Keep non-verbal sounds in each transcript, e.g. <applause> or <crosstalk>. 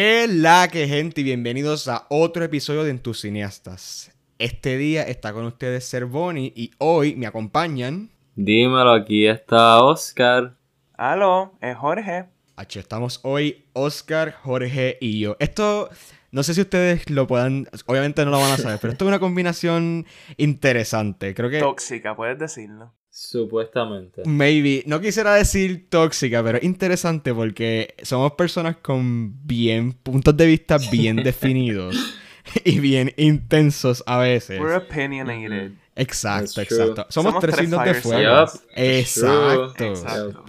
¿Qué la que gente? Y bienvenidos a otro episodio de Entusiastas. Este día está con ustedes Cervoni y hoy me acompañan. Dímelo, aquí está Oscar. Aló, es Jorge. H, estamos hoy Oscar, Jorge y yo. Esto, no sé si ustedes lo puedan, obviamente no lo van a saber, pero esto es una combinación interesante. Creo que... Tóxica, puedes decirlo. Supuestamente. Maybe, no quisiera decir tóxica, pero interesante porque somos personas con bien puntos de vista bien <laughs> definidos y bien intensos a veces. We're opinionated. Exacto, That's exacto. Somos, Somos tres tres signos de fuego. Yup, Exacto. Exacto.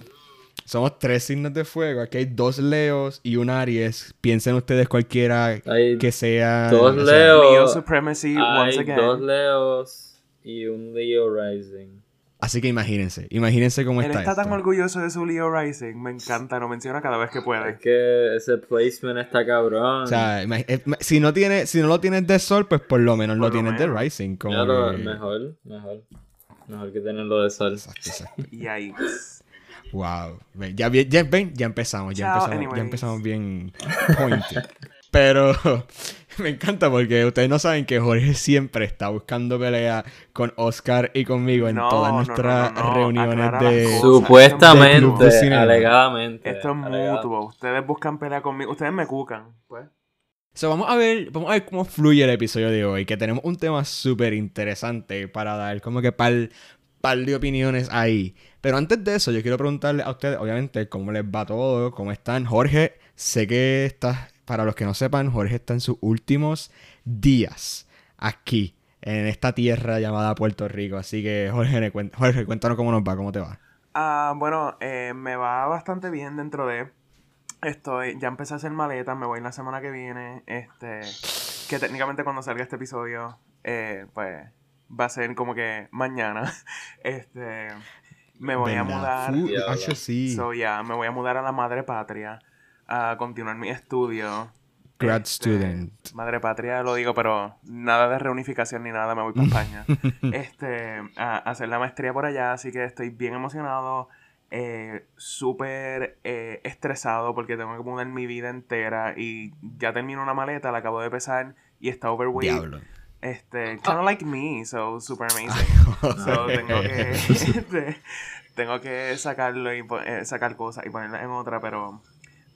Somos tres signos de fuego. Aquí hay dos Leos y un Aries. Piensen ustedes cualquiera Hay que sea. dos Leos. Leo Supremacy, once Hay again. dos Leos y un Leo Rising. Así que imagínense. Imagínense cómo Él está, está tan orgulloso de su Leo Rising. Me encanta, lo menciona cada vez que Es puede. que ese placement está cabrón. O sea, eh, si no, tiene, si no lo tienes de Sol, pues por lo menos Por lo lo tienes de. Rising. Como que- mejor, mejor. Mejor que tenerlo de sol. Exacto, exacto. Y ahí. Wow. Ven, Ya, ya, ven, ya empezamos, ya Chao, empezamos, ya anyways. empezamos bien pointy. <laughs> Pero me encanta porque ustedes no saben que Jorge siempre está buscando pelea con Oscar y conmigo en No, todas nuestras no, no, no. reuniones de... cosas. Supuestamente, de alegadamente. Esto es alegado. mutuo. Ustedes buscan pelea conmigo. Ustedes me cucan. Pues. So, vamos a ver, vamos a ver cómo fluye el episodio de hoy, que tenemos un tema súper interesante para dar como que par, par de opiniones ahí. Pero antes de eso, yo quiero preguntarle a ustedes, obviamente, cómo les va todo, cómo están. Jorge, sé que estás, para los que no sepan, Jorge está en sus últimos días aquí, en esta tierra llamada Puerto Rico. Así que, Jorge, Jorge cuéntanos cómo nos va, cómo te va. Ah, bueno, eh, me va bastante bien dentro de. Estoy, ya empecé a hacer maletas, me voy la semana que viene. Este, que técnicamente cuando salga este episodio, eh, pues va a ser como que mañana. <laughs> Este, me voy a ¿Verdad? mudar. Sí. So, ya, me voy a mudar a la madre patria a continuar mi estudio. Grad Este, student. Madre patria lo digo, pero nada de reunificación ni nada, me voy para <laughs> España. este, a, a hacer la maestría por allá, así que estoy bien emocionado, eh, súper eh, estresado porque tengo que mudar mi vida entera y ya termino una maleta, la acabo de pesar y está overweight. Diablo. Este, kind of like me, so super amazing. <laughs> So, tengo que, este, <laughs> tengo que sacarlo y eh, sacar cosas y ponerlas en otra, pero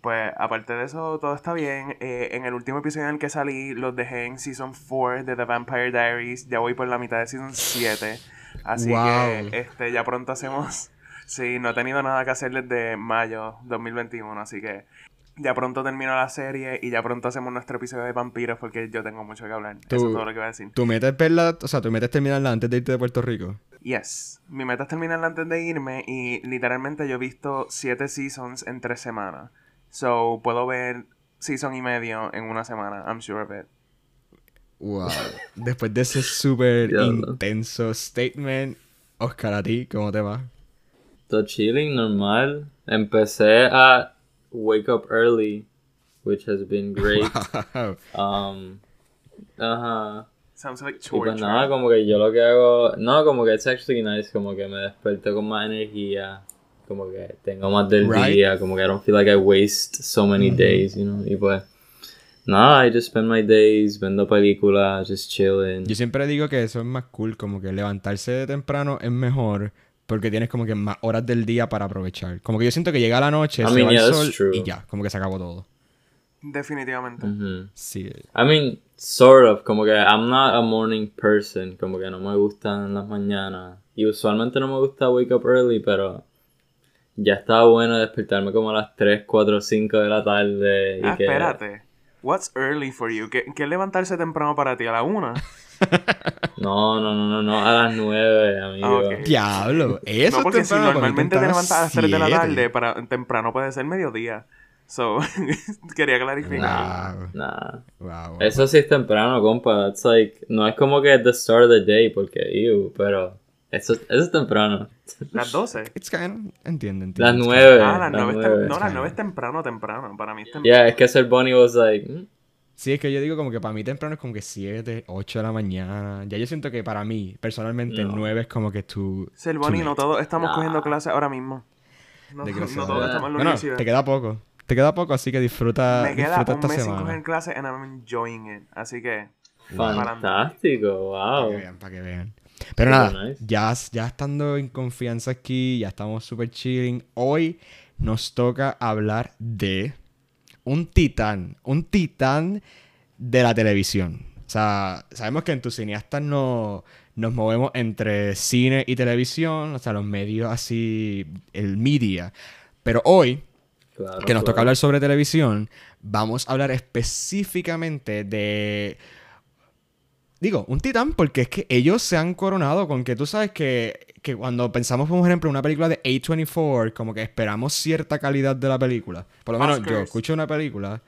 pues aparte de eso todo está bien. Eh, en el último episodio en el que salí los dejé en Season 4 de The Vampire Diaries. Ya voy por la mitad de Season 7. Así Wow. que este ya pronto hacemos... <laughs> Sí, no he tenido nada que hacer desde mayo 2021, así que ya pronto termino la serie y ya pronto hacemos nuestro episodio de vampiros porque yo tengo mucho que hablar. Eso Tú- es todo lo que voy a decir. ¿Tú metes verla, o sea, tú metes terminarla antes de irte de Puerto Rico? Yes. Mi meta es terminarla antes de irme y literalmente yo he visto siete seasons en tres semanas. So, puedo ver season y medio en una semana. I'm sure of it. Wow. Después de ese súper intenso statement, Oscar, a ti, ¿cómo te va? Todo chilling, normal. Empecé a wake up early, which has been great. <laughs> Wow. Um, ajá. Sounds like Y pues torture. nada, como que yo lo que hago, no, como que it's actually nice, como que me desperto con más energía, como que tengo más del Right. día, como que I don't feel like I waste so many days, you know, y pues, nada, I just spend my days viendo películas, just chilling. Yo siempre digo que eso es más cool, como que levantarse de temprano es mejor porque tienes como que más horas del día para aprovechar. Como que yo siento que llega la noche, I se mean, va yeah, el that's sol true. y ya, como que se acabó todo. Definitivamente. Ujú. Sí. I mean, sort of, como que I'm not a morning person, como que no me gustan las mañanas. Y usualmente no me gusta wake up early, pero ya estaba bueno despertarme como a las 3, 4, 5 de la tarde. Y Ah, que... espérate. What's early for you? ¿Qué, qué es levantarse temprano para ti? ¿A la una? <laughs> No, no, no, no, no, a las 9, amigo. Ah, ok. Diablo, eso no, porque es si temprano, normalmente te levantas a las 3 de la tarde, para, temprano puede ser mediodía. So, <laughs> quería clarificar. Wow. Nah. Wow, wow. Eso sí es temprano, compa. That's like, no es como que the start of the day, porque, ew, pero eso, eso es temprano. Las 12. It's kind of- entiendo, entiendo. Las It's 9. Ah, las 9 es, tem- no, las Claro. 9 es temprano, temprano. Para mí es temprano. Yeah, es que ser Bonnie was like, mm, Sí, es que yo digo como que para mí temprano es como que 7, 8 de la mañana. Ya yo siento que para mí, personalmente, No. 9 es como que tú... Ser Bonnie, no todos estamos Nah. cogiendo clases ahora mismo. No, no todos estamos en la Bueno, te queda poco. te queda poco, así que disfruta, Me queda disfruta un esta mes sin semana. coger clase and I'm enjoying it. Así que. Fantástico, Para wow. que vean, para que vean. Pero Super nada, nice. ya, ya estando en confianza aquí, ya estamos súper chilling. Hoy nos toca hablar de un titán, un titán de la televisión. O sea, sabemos que en tus cineastas no, nos movemos entre cine y televisión, o sea, los medios así, el media. Pero hoy, Claro, que nos toca hablar sobre televisión, vamos a hablar específicamente de... Digo, un titán porque es que ellos se han coronado con que tú sabes que, que cuando pensamos, por ejemplo, en una película de A24, como que esperamos cierta calidad de la película. Por lo menos yo escucho una película,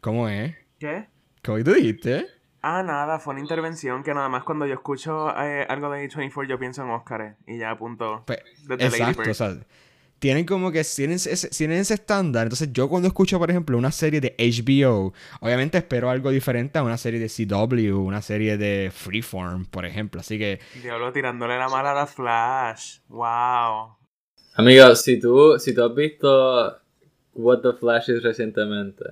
¿cómo es? ¿Qué? ¿Cómo tú dijiste? Ah, nada, fue una intervención que nada más cuando yo escucho eh, algo de A24 yo pienso en Oscar y ya apunto Pues, exacto, o sea, tienen como que tienen ese, tienen ese estándar. Entonces, yo cuando escucho, por ejemplo, una serie de HBO, obviamente espero algo diferente a una serie de CW, una serie de Freeform, por ejemplo. Así que, Diablo tirándole la mala a la Flash. Wow. Amigo, si tú, si tú has visto What the Flash is recientemente,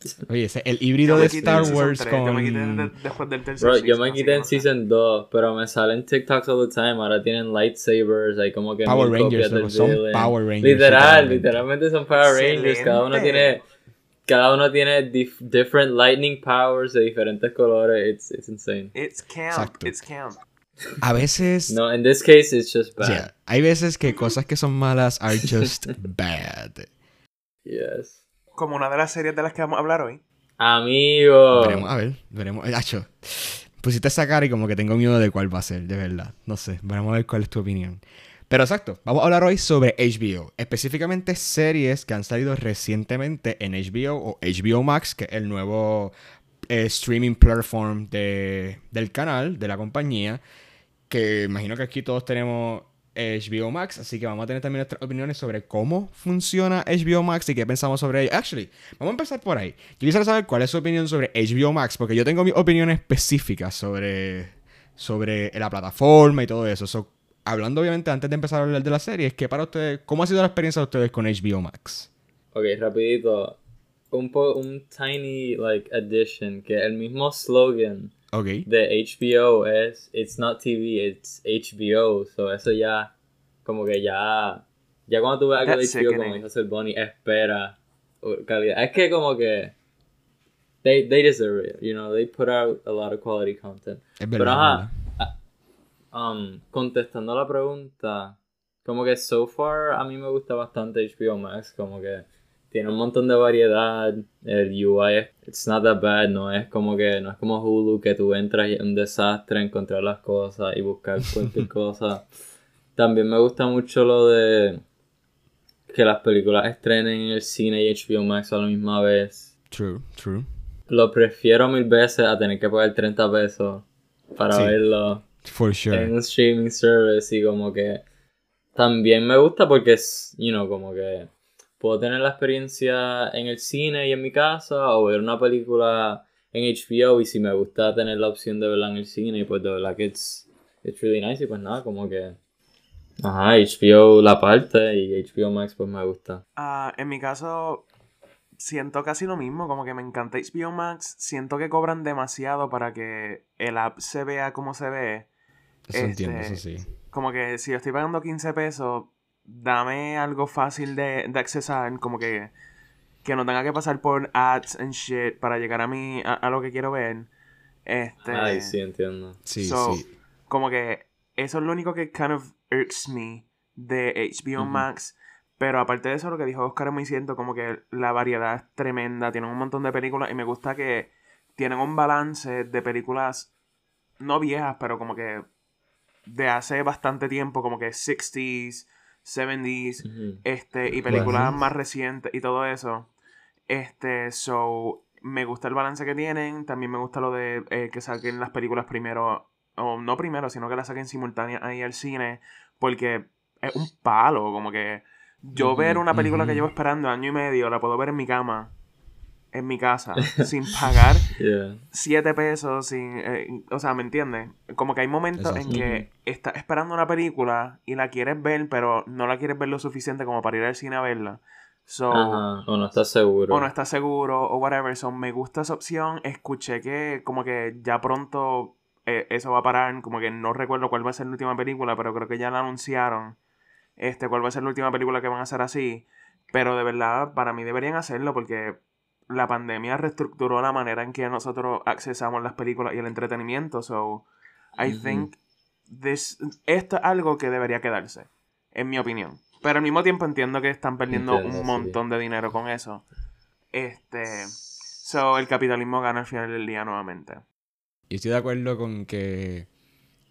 <laughs> oye, ese- el híbrido Yo de me Star Wars tres, Yo me quité con... de- después del tercer bro, yo season, me así quité en no sé. Season 2, pero me salen TikToks all the time, ahora tienen lightsabers, hay como que Power Rangers, del son villain. Power Rangers, Literal, literalmente. son Power Rangers, cada uno Excelente. tiene... Cada uno tiene dif- different lightning powers de diferentes colores. It's, it's insane. It's camp. Exacto. It's camp. A veces... No, in this case, it's just bad. yeah, hay veces que cosas que son malas are just <laughs> bad. Yes. Como una de las series de las que vamos a hablar hoy. Amigo. Veremos, a ver, veremos. Hacho, pusiste esa cara y como que tengo miedo de cuál va a ser, de verdad. No sé, veremos a ver cuál es tu opinión. Pero exacto, vamos a hablar hoy sobre HBO. Específicamente series que han salido recientemente en HBO o HBO Max, que es el nuevo eh, streaming platform de- del canal, de la compañía. Que imagino que aquí todos tenemos HBO Max, así que vamos a tener también nuestras opiniones sobre cómo funciona HBO Max y qué pensamos sobre ello. Actually, vamos a empezar por ahí. Yo quisiera saber cuál es su opinión sobre HBO Max, porque yo tengo mis opiniones específicas sobre, sobre la plataforma y todo eso. So, hablando obviamente antes de empezar a hablar de la serie, ¿qué para ustedes, ¿cómo ha sido la experiencia de ustedes con HBO Max? Ok, rapidito. Un, po un tiny, like, addition. Que el mismo slogan Ok. de HBO es It's not TV, it's HBO. So eso ya, como que ya, ya cuando tú ves algo de That's HBO, como dijo Sir Bonnie, espera calidad. Es que como que they, they deserve it, you know, they put out a lot of quality content. Es Pero ajá, verdad. um, contestando la pregunta, como que so far a mí me gusta bastante HBO Max, como que tiene un montón de variedad, el UI es it's not that bad, no es como que no es como Hulu que tú entras y es un desastre encontrar las cosas y buscar cualquier <laughs> cosa. También me gusta mucho lo de que las películas estrenen en el cine y HBO Max a la misma vez. True, true. Lo prefiero mil veces a tener que pagar 30 pesos para Sí. verlo For sure. en un streaming service y como que también me gusta porque es, you know, como que puedo tener la experiencia en el cine y en mi casa o ver una película en HBO y si me gusta tener la opción de verla en el cine pues de verdad que it's, it's really nice y pues nada, como que ajá, HBO la parte y HBO Max pues me gusta. Ah, en mi caso, siento casi lo mismo, como que me encanta HBO Max, siento que cobran demasiado para que el app se vea como se ve. Eso entiendo, este, eso sí. Como que si yo estoy pagando 15 pesos, dame algo fácil de, de accesar, como que, que no tenga que pasar por ads and shit para llegar a mí, a, a lo que quiero ver. Este, Ay, sí, entiendo. Sí, so, sí. como que eso es lo único que kind of irks me de HBO. Max. Pero aparte de eso, lo que dijo Oscar es muy cierto, como que la variedad es tremenda, tienen un montón de películas y me gusta que tienen un balance de películas no viejas, pero como que de hace bastante tiempo, como que 60s, 70s, Ujú. este, y películas Bueno. más recientes y todo eso. Este, so, me gusta el balance que tienen. También me gusta lo de eh, que saquen las películas primero, o no primero, sino que las saquen simultáneas ahí al cine, porque es un palo, como que yo ver una película que llevo esperando año y medio, la puedo ver en mi cama, en mi casa, <laughs> sin pagar Yeah. 7 pesos, sin, eh, o sea, ¿me entiendes? Como que hay momentos en que estás esperando una película y la quieres ver, pero no la quieres ver lo suficiente como para ir al cine a verla. So, Ajá, o no estás seguro. o no estás seguro o whatever. So, me gusta esa opción. Escuché que como que ya pronto eh, eso va a parar. Como que no recuerdo cuál va a ser la última película, pero creo que ya la anunciaron. Este, cuál va a ser la última película que van a hacer así. Pero de verdad, para mí deberían hacerlo porque la pandemia reestructuró la manera en que nosotros accesamos las películas y el entretenimiento. So, I think this, esto es algo que debería quedarse, en mi opinión. Pero al mismo tiempo entiendo que están perdiendo Entiendo, un sí. montón de dinero con eso. Este. So, el capitalismo gana al final del día nuevamente. Yo estoy de acuerdo con que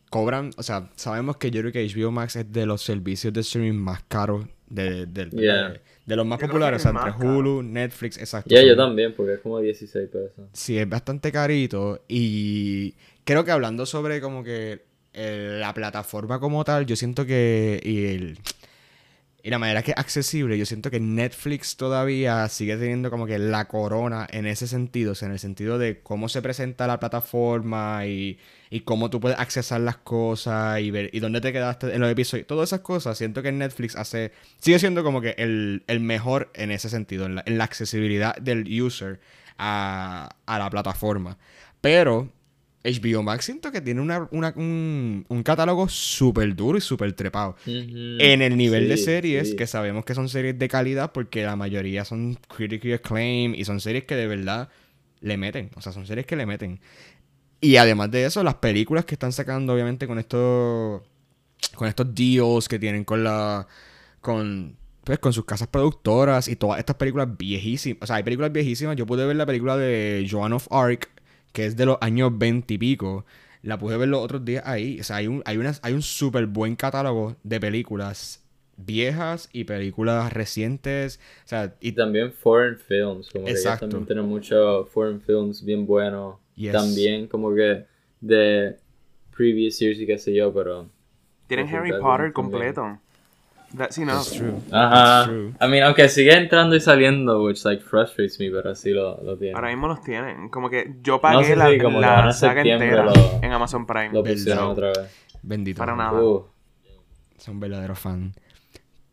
cobran, o sea, sabemos que yo creo que HBO Max es de los servicios de streaming más caros de, de, de- Yeah. de los más Yo populares, o sea, entre. Hulu, Netflix, exacto. Ya, yo también, porque es como 16 pesos. Sí, es bastante carito y creo que hablando sobre como que eh, la plataforma como tal, yo siento que y, el- y la manera que es accesible, yo siento que Netflix todavía sigue teniendo como que la corona en ese sentido, o sea, en el sentido de cómo se presenta la plataforma y, y cómo tú puedes accesar las cosas y ver y dónde te quedaste en los episodios, todas esas cosas, siento que Netflix hace sigue siendo como que el, el mejor en ese sentido, en la, accesibilidad del user a, a la plataforma. Pero HBO Max siento que tiene una, una- un, un catálogo súper duro y súper trepado. En el nivel de series, sí. que sabemos que son series de calidad porque la mayoría son critically acclaimed y son series que de verdad le meten. O sea, son series que le meten. Y además de eso, las películas que están sacando, obviamente, con estos. Con estos deals que tienen con la. Con. Pues con sus casas productoras y todas estas películas viejísimas. O sea, hay películas viejísimas. Yo pude ver la película de Joan of Arc, que es de los años 20 y pico. La pude ver los otros días ahí. O sea, hay un, hay unas, hay un súper buen catálogo de películas viejas y películas recientes. O sea, Y también foreign films, como que Exacto. también tienen muchos foreign films bien buenos. Yes. También como que de previous years y qué sé yo, pero... Tienen Harry Potter también. completo. That's enough. That's true. Ajá. That's true. I mean, aunque sigue entrando y saliendo, which like frustrates me, pero así lo, lo tienen. Ahora mismo los tienen. Como que yo No pagué sé la, si como la ahora en saga entera lo- en Amazon Prime. Lo pusieron Verdad. otra vez. Bendito. Para nada. Uh, Son verdaderos fan.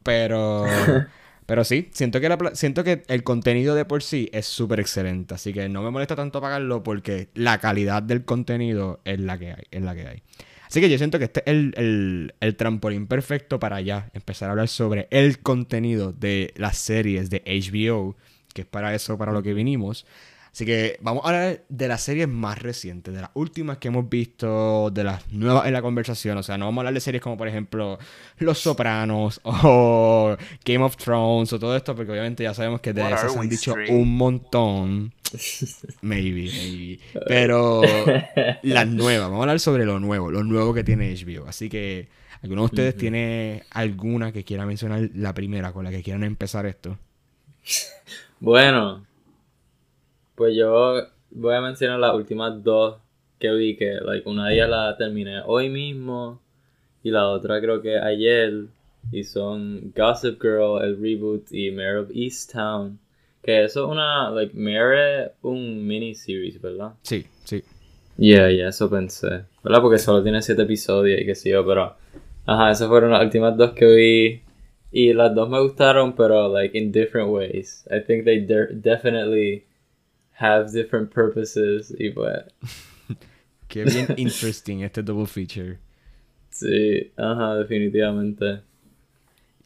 Pero. <laughs> pero sí, siento que, la siento que el contenido de por sí es súper excelente. Así que no me molesta tanto pagarlo porque la calidad del contenido es la que hay. Es la que hay. Así que yo siento que este es el, el- trampolín perfecto para ya empezar a hablar sobre el contenido de las series de HBO, que es para eso, para lo que vinimos. Así que vamos a hablar de las series más recientes, de las últimas que hemos visto, de las nuevas en la conversación. O sea, no vamos a hablar de series como, por ejemplo, Los Sopranos <laughs> o Game of Thrones o todo esto, porque obviamente ya sabemos que de What esas se han dicho straight? un montón. <laughs> Maybe, maybe. Pero <laughs> las nuevas, vamos a hablar sobre lo nuevo, lo nuevo que tiene HBO. Así que, ¿alguno de ustedes tiene alguna que quiera mencionar la primera con la que quieran empezar esto? Bueno, pues yo voy a mencionar las últimas dos que vi, que like, una de ellas la terminé hoy mismo y la otra creo que ayer, y son Gossip Girl, el reboot, y Mayor of Easttown, que eso es una, like, Mayor es un miniseries, ¿verdad? Sí, sí. Yeah, yeah, eso pensé, ¿verdad? Porque solo tiene siete episodios y qué sé yo, pero... Ajá, esas fueron las últimas dos que vi. Y las dos me gustaron, pero like in different ways. I think they de- definitely have different purposes. Y pues, <laughs> Qué bien <laughs> interesting este double feature. sí, ajá, definitivamente.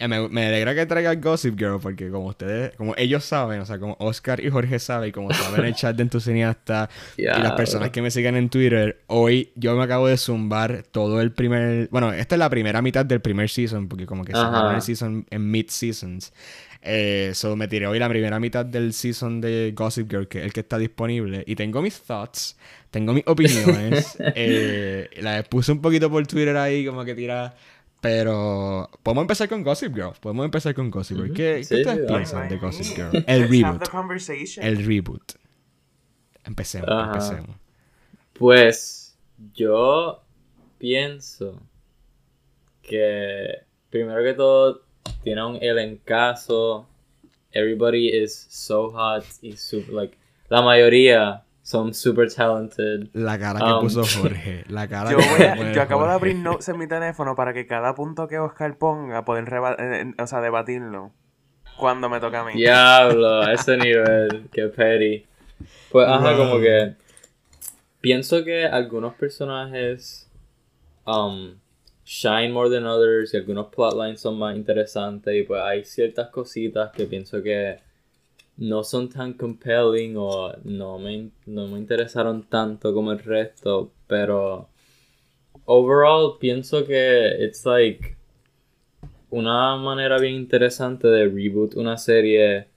Me, me alegra que traiga Gossip Girl porque como ustedes, como ellos saben, o sea, como Oscar y Jorge saben, y como saben el <laughs> chat de entusiasta y las personas bro. que me sigan en Twitter, hoy yo me acabo de zumbar todo el primer, bueno, esta es la primera mitad del primer season porque como que se Ajá. el season en mid seasons. Eh, so me tiré hoy la primera mitad del season de Gossip Girl, que es el que está disponible. Y tengo mis thoughts, tengo mis opiniones. <laughs> eh, las puse un poquito por Twitter ahí, como que tira. Pero podemos empezar con Gossip Girl. Podemos empezar con Gossip Girl. ¿Qué, qué Sí, ustedes sí, piensan de Gossip Girl? El reboot. El reboot. Empecemos, Ajá. empecemos. Pues yo pienso que primero que todo tiene un elencazo. Everybody is so hot y super, like la mayoría son super talented. La cara que Um. puso <laughs> Jorge. La cara Yo, que voy a- pone yo acabo de Jorge. abrir notes en mi teléfono para que cada punto que Oscar ponga reba- eh, eh, o sea, debatirlo. cuando me toca a mí. Diablo, a ese <laughs> nivel, qué petty. Pues, ajá, como que pienso que algunos personajes um, shine more than others y algunos plotlines son más interesantes y pues hay ciertas cositas que pienso que no son tan compelling o no me, no me interesaron tanto como el resto, pero overall pienso que it's like una manera bien interesante de reboot una serie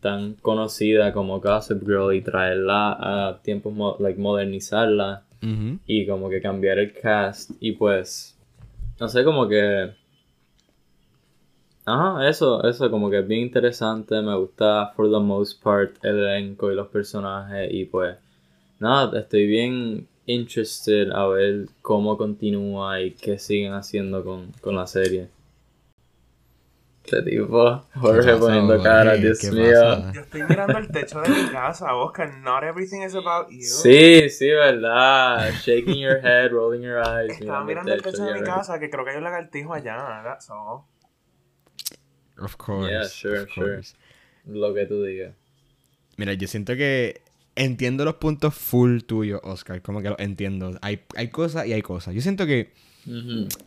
tan conocida como Gossip Girl y traerla a tiempos, like modernizarla y como que cambiar el cast y pues, no sé, como que... Ajá, eso, eso como que es bien interesante, me gusta for the most part el elenco y los personajes y pues nada, estoy bien interested a ver cómo continúa y qué siguen haciendo con, con la serie. Este tipo, Jorge poniendo cara, Dios mío. Yo estoy mirando el techo de mi casa, Oscar. Not everything is about you. Sí, sí, verdad. Shaking your head, rolling your eyes. Estaba mirando el techo, de mi casa, que creo que hay un lagartijo allá. That's all. Of course. Yeah, sure, sure. Lo que tú digas. Mira, yo siento que entiendo los puntos full tuyos, Oscar. Como que los entiendo. Hay, hay cosas y hay cosas. Yo siento que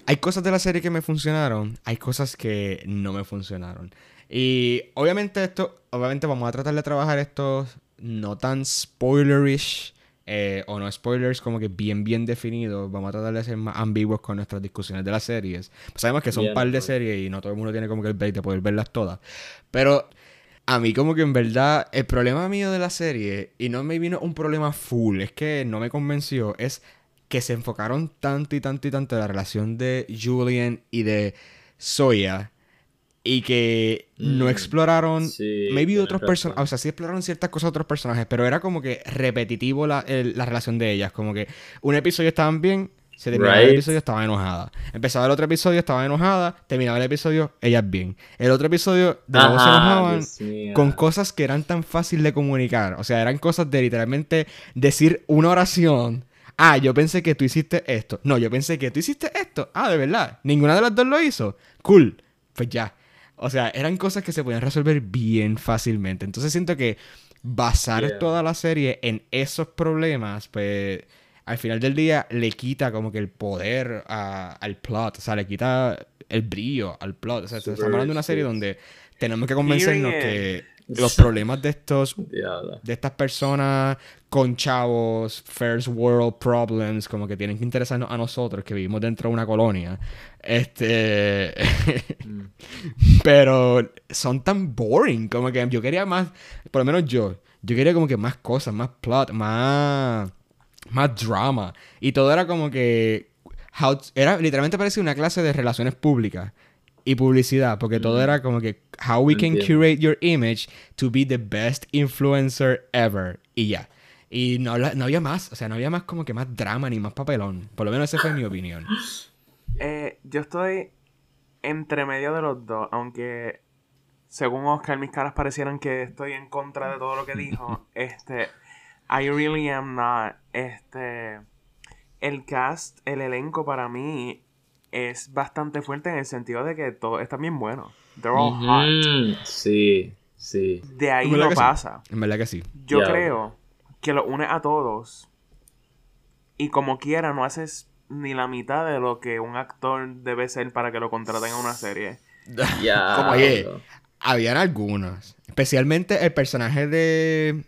hay cosas de la serie que me funcionaron, hay cosas que no me funcionaron. Y obviamente esto, obviamente vamos a tratar de trabajar esto no tan spoilerish. Eh, o no spoilers como que bien bien definidos, vamos a tratar de ser más ambiguos con nuestras discusiones de las series. Pues sabemos que son un par de series y no todo el mundo tiene como que el break de poder verlas todas. Pero a mí como que en verdad el problema mío de la serie, y no me vino un problema full, es que no me convenció, es que se enfocaron tanto y tanto y tanto en la relación de Julian y de Soya y que no mm, exploraron maybe otros personajes, o sea, sí exploraron ciertas cosas de otros personajes, pero era como que repetitivo la, relación de ellas, como que un episodio estaban bien, se terminaba el episodio, estaba enojada. Empezaba el otro episodio, estaba enojada. Terminaba el episodio, ellas bien. El otro episodio, de nuevo se enojaban con cosas que eran tan fáciles de comunicar. O sea, eran cosas de literalmente decir una oración Ah, yo pensé que tú hiciste esto. No, yo pensé que tú hiciste esto. Ah, de verdad. Ninguna de las dos lo hizo. Cool. Pues ya. O sea, eran cosas que se podían resolver bien fácilmente. Entonces siento que basar toda la serie en esos problemas, pues al final del día le quita como que el poder al plot. O sea, le quita el brillo al plot. O sea, estamos hablando de una serie donde tenemos que convencernos que los problemas de estos de estas personas con chavos first world problems como que tienen que interesarnos a nosotros que vivimos dentro de una colonia este mm. <laughs> pero son tan boring como que yo quería más por lo menos yo yo quería como que más cosas más plot más más drama. Y todo era como que era literalmente parecía una clase de relaciones públicas y publicidad, porque todo era como que how we can curate your image to be the best influencer ever y ya. Y no, no había más, o sea, no había más como que más drama ni más papelón. Por lo menos esa fue mi opinión. <laughs> Eh, yo estoy entre medio de los dos, aunque según Oscar mis caras parecieran que estoy en contra de todo lo que dijo. <laughs> este, I really am not. Este, el cast, el elenco para mí es bastante fuerte en el sentido de que todo está bien bueno. They're all hot. Sí, sí. De ahí no pasa. En verdad que sí. Yo creo que lo une a todos. Y como quiera, no haces ni la mitad de lo que un actor debe ser para que lo contraten en una serie. <laughs> Ya. Como oye, habían algunos. Especialmente el personaje de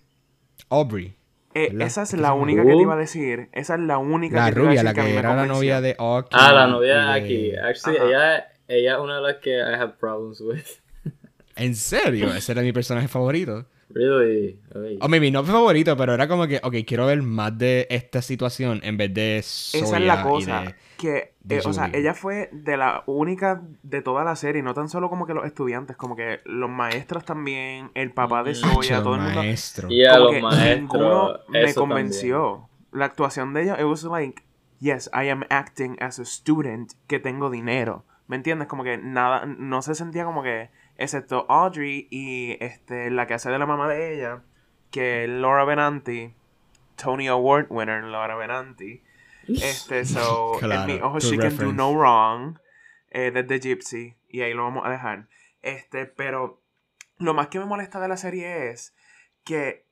Aubrey. Eh, esa es la única que te iba a decir. Esa es la única la que te rubia, la que, era la novia de Aki. Ah, la novia de Aki. Actually, ella, ella es una de las que I have problems with. <laughs> ¿En serio? Ese era mi personaje favorito. Really? O maybe no favorito, pero era como que, ok, quiero ver más de esta situación en vez de Soya Esa es la cosa. que, eh, o sea, ella fue de la única de toda la serie, no tan solo como que los estudiantes, como que los maestros también, el papá de Soya, todo el mundo. Y a los maestros. me convenció. La actuación de ella, it was like, yes, I am acting as a student que tengo dinero. ¿Me entiendes? Como que nada, no se sentía como que excepto Audrey y este, la que hace de la mamá de ella, que es Laura Benanti, Tony Award winner Laura Benanti. Este, so, <laughs> en mi ojo, she can do no wrong, eh, desde Gypsy, y ahí lo vamos a dejar. Este, pero lo más que me molesta de la serie es que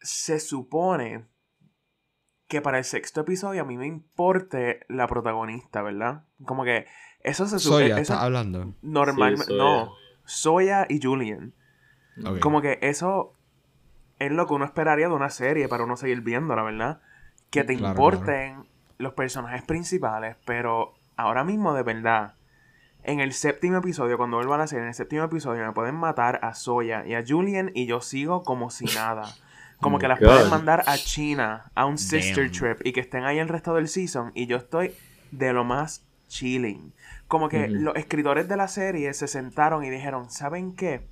se supone que para el sexto episodio a mí me importe la protagonista, ¿verdad? Como que eso se supone... Soya, eso ¿estás hablando? normalmente... Sí, no, Soya y Julian. Como que eso es lo que uno esperaría de una serie para uno seguir viéndola, ¿verdad? Que te Claro, importen los personajes principales, pero ahora mismo de verdad, en el séptimo episodio, cuando vuelva a la serie, en el séptimo episodio me pueden matar a Soya y a Julian y yo sigo como si <laughs> nada. Como Oh que my las God. pueden mandar a China, a un sister Damn. trip y que estén ahí el resto del season y yo estoy de lo más chilling. Como que los escritores de la serie se sentaron y dijeron, ¿saben qué?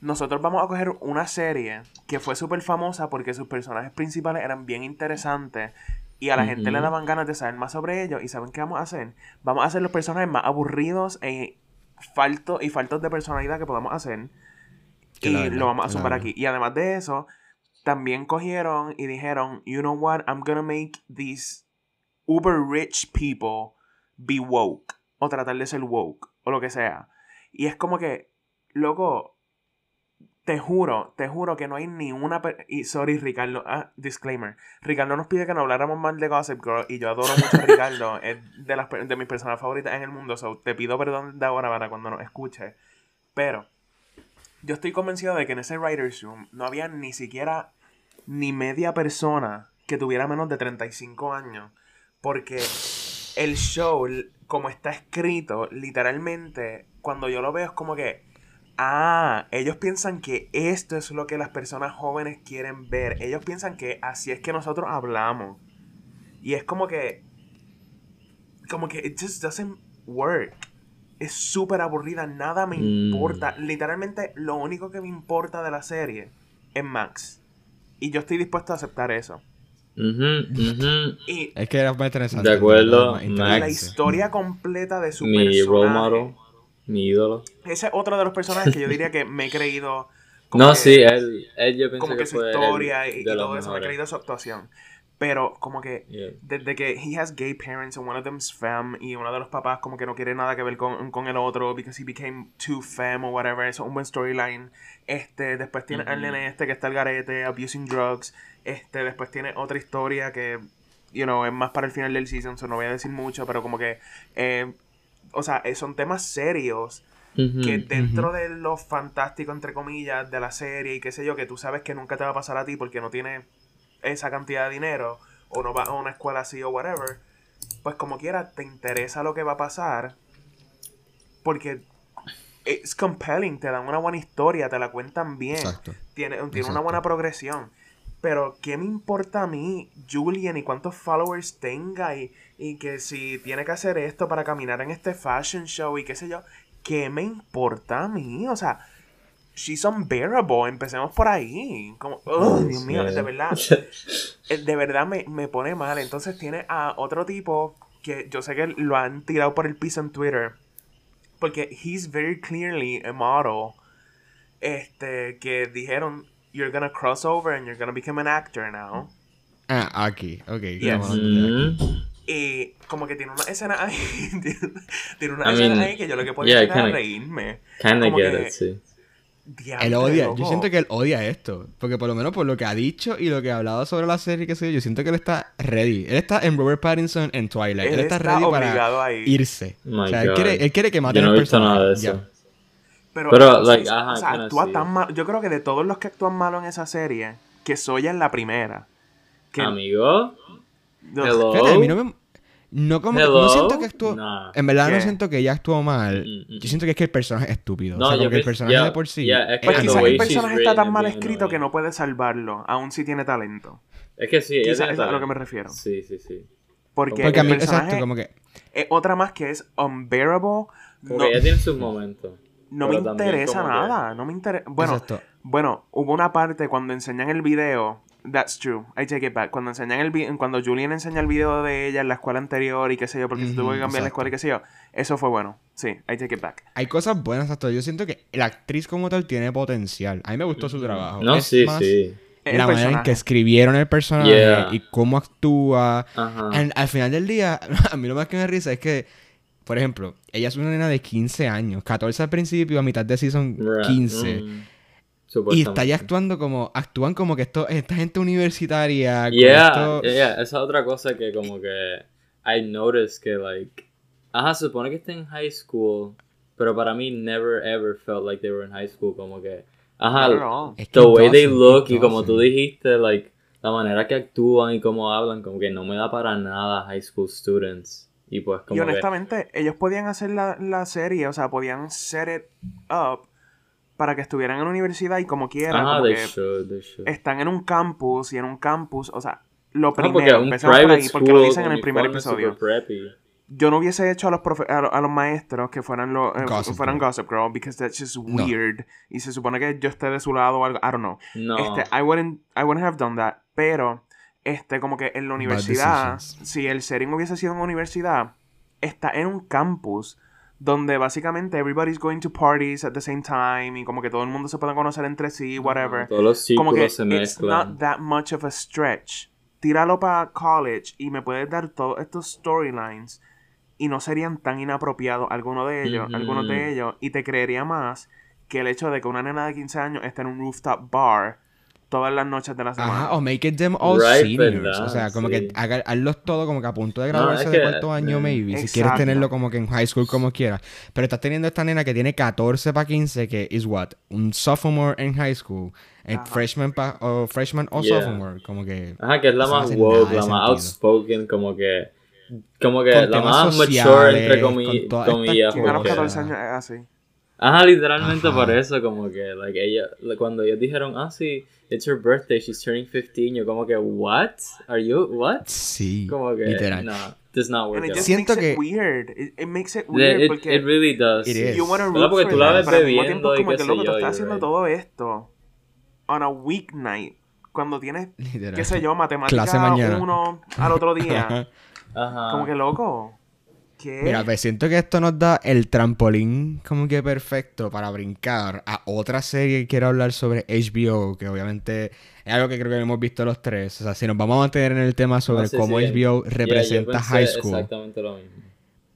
Nosotros vamos a coger una serie que fue súper famosa porque sus personajes principales eran bien interesantes y a la gente le daban ganas de saber más sobre ellos. ¿Y saben qué vamos a hacer? Vamos a hacer los personajes más aburridos e faltos y faltos de personalidad que podamos hacer. Y lo vamos a sumar aquí. Y además de eso, también cogieron y dijeron, you know what, I'm gonna make these uber rich people be woke. O tratar de ser woke. O lo que sea. Y es como que, loco, te juro, te juro que no hay ni una... Y sorry, Ricardo. Ah, disclaimer. Ricardo nos pide que no habláramos mal de Gossip Girl. Y yo adoro mucho a Ricardo. <laughs> es de, las, de mis personas favoritas en el mundo. So, te pido perdón de ahora para cuando nos escuche. Pero, yo estoy convencido de que en ese Writer's Room no había ni siquiera ni media persona que tuviera menos de 35 años. Porque el show, como está escrito, literalmente, cuando yo lo veo es como que, ah, ellos piensan que esto es lo que las personas jóvenes quieren ver. Ellos piensan que así es que nosotros hablamos. Y es como que, como que it just doesn't work. Es súper aburrida, nada me Mm. importa. Literalmente, lo único que me importa de la serie es Max. Y yo estoy dispuesto a aceptar eso. Y Es que era más interesante. De acuerdo, Max. la historia completa de su Mi personaje. role model, mi ídolo. Ese es otro de los personajes que yo diría que me he creído. <laughs> como No, que- sí, él, él yo pienso Como que su fue historia y, y todo eso, me he creído su actuación. Pero como que Yeah. desde que he has gay parents and one of them's femme y uno de los papás como que no quiere nada que ver con, con el otro because he became too femme o whatever, eso es un buen storyline. Este, después tiene al Ujú. nene este que está el garete, abusing drugs. Este, después tiene otra historia que, you know, es más para el final del season, so no voy a decir mucho, pero como que, eh, o sea, eh, son temas serios que dentro de lo fantástico, entre comillas, de la serie y qué sé yo, que tú sabes que nunca te va a pasar a ti porque no tienes esa cantidad de dinero o no vas a una escuela así o whatever, pues como quiera te interesa lo que va a pasar porque es compelling, te dan una buena historia, te la cuentan bien, Exacto. tiene, tiene Exacto. una buena progresión. Pero, ¿qué me importa a mí, Julian, y cuántos followers tenga? Y, y que si tiene que hacer esto para caminar en este fashion show y qué sé yo. ¿Qué me importa a mí? O sea, she's unbearable. Empecemos por ahí. Como, oh, Dios mío, de verdad. <laughs> eh, De verdad me, me pone mal. Entonces tiene a otro tipo que yo sé que lo han tirado por el piso en Twitter. Porque he's very clearly a model. Este, que dijeron, you're gonna cross over and you're gonna become an actor now. Ah, aquí. Ok. Yes. Ujú. Y como que tiene una escena ahí. <laughs> tiene, tiene una I escena mean, ahí que yo lo que podía yeah, hacer kinda- reírme. Kinda Como get que- it, sí. Diantre, Él odia, yo siento que él odia esto. Porque por lo menos por lo que ha dicho y lo que ha hablado sobre la serie, qué sé yo, yo siento que él está ready. Él está en Robert Pattinson en Twilight. Él, está, ready para irse. My o sea, él quiere, él quiere que maten Yo no he visto nada de eso. Pero, Pero, like, ajá, o sea, actúa tan mal. Yo creo que de todos los que actúan malo en esa serie, que Soya en la primera. Que, Amigo, no- hello. Fíjate, a mí no me... No, como, Hello. no siento que actuó... Nah. En verdad no ¿Qué? siento que ella actuó mal. Mm, mm, Yo siento que es que el personaje es estúpido. No, o sea, como que el personaje yeah, de por sí... yeah, es que Pues es quizás el personaje está tan mal escrito que no puede salvarlo, aún si tiene talento. Es que sí, Quizás es a lo que me refiero. Sí, sí, sí. Porque, Porque a el mí, personaje exacto, como que... es otra más que es unbearable. Como No, que ella tiene sus momentos. No me interesa que- nada. No me interesa. Bueno, Exacto. Bueno, hubo una parte cuando enseñan el video. That's true. I take it back. Cuando enseñan el vi- cuando Julian enseña el video de ella en la escuela anterior y qué sé yo, porque se tuvo que cambiar la exacto. escuela y qué sé yo. Eso fue bueno. Sí, I take it back. Hay cosas buenas hasta yo siento que la actriz como tal tiene potencial. A mí me gustó su trabajo. No, Es sí, más sí. El La manera en que escribieron el personaje Yeah. y cómo actúa. Ajá. And al final del día, <laughs> a mí lo más que me risa es que por ejemplo, ella es una nena de 15 años, 14 al principio, a mitad de season Right, 15. mm, Y está ya actuando como, actúan como que esto, esta gente universitaria. Yeah, esto- yeah, yeah, esa es otra cosa que como que I noticed que like, ajá, se supone que está en high school, pero para mí never ever felt like they were in high school, como que, ajá. Es que the way they look y como tú dijiste, like, la manera que actúan y cómo hablan, como que no me da para nada high school students. Y pues como Y que, honestamente, ellos podían hacer la, la serie, o sea, podían set it up para que estuvieran en la universidad y como quiera, ajá, como they que should, they should. están en un campus y en un campus, o sea, lo porque primero, un empecemos por ahí, porque lo dicen en el primer episodio. Yo no hubiese hecho a los, profe- a, a los maestros que fueran, los eh, Gossip fueran Girl. Gossip Girl, because that's just No. weird. Y se supone que yo esté de su lado o algo, I don't know. No. Este, I wouldn't, I wouldn't have done that. Pero, este, como que en la universidad, si el setting hubiese sido en una universidad, está en un campus donde básicamente everybody's going to parties at the same time y como que todo el mundo se puede conocer entre sí, whatever. Todos los como que se it's not that much of a stretch. Tíralo para college y me puedes dar todos estos storylines y no serían tan inapropiados algunos de ellos, Ujú. algunos de ellos, y te creería más que el hecho de que una nena de 15 años esté en un rooftop bar todas las noches de la semana. Ajá, o make it them all Right, seniors. ¿verdad? O sea, como Sí. que haga- hazlos todo como que a punto de No, graduarse es de que- cuarto año, maybe. Si quieres Exacto. tenerlo como que en high school, como quieras. Pero estás teniendo esta nena que tiene 14 para 15, que is what? Un sophomore en high school. En Ajá. freshman, pa- o freshman o Yeah. sophomore. Como que. Ajá, que es la no más woke, la más sentido. outspoken, como que. Como que Con la más mature, sociales, entre comi- todas estas comillas. ¿Quién a los porque- 14 años es así? Ajá, literalmente Ajá. por eso, como que, like, ella, cuando ellos dijeron, ah, sí, it's her birthday, she's turning 15, yo como que, what? Are you, what? Sí. Como que, literal. no, does not work And it just Siento makes it que- weird. It, it makes it weird It, porque it really does. It is. you wanna root Porque for tú la ves bebiendo y como qué que sé tú yo, estás haciendo todo esto on a weeknight cuando tienes, Literal. qué sé yo, <laughs> matemática Clase mañana. uno al otro día. <laughs> Ajá. como que loco. ¿Qué? Mira, pues siento que esto nos da el trampolín como que perfecto para brincar a otra serie que quiero hablar sobre HBO, que obviamente es algo que creo que hemos visto los tres. O sea, si nos vamos a mantener en el tema sobre No, sí, cómo sí, HBO yeah, representa High School. Exactamente lo mismo.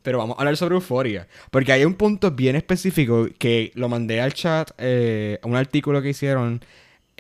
Pero vamos a hablar sobre Euforia. Porque hay un punto bien específico que lo mandé al chat, eh, un artículo que hicieron.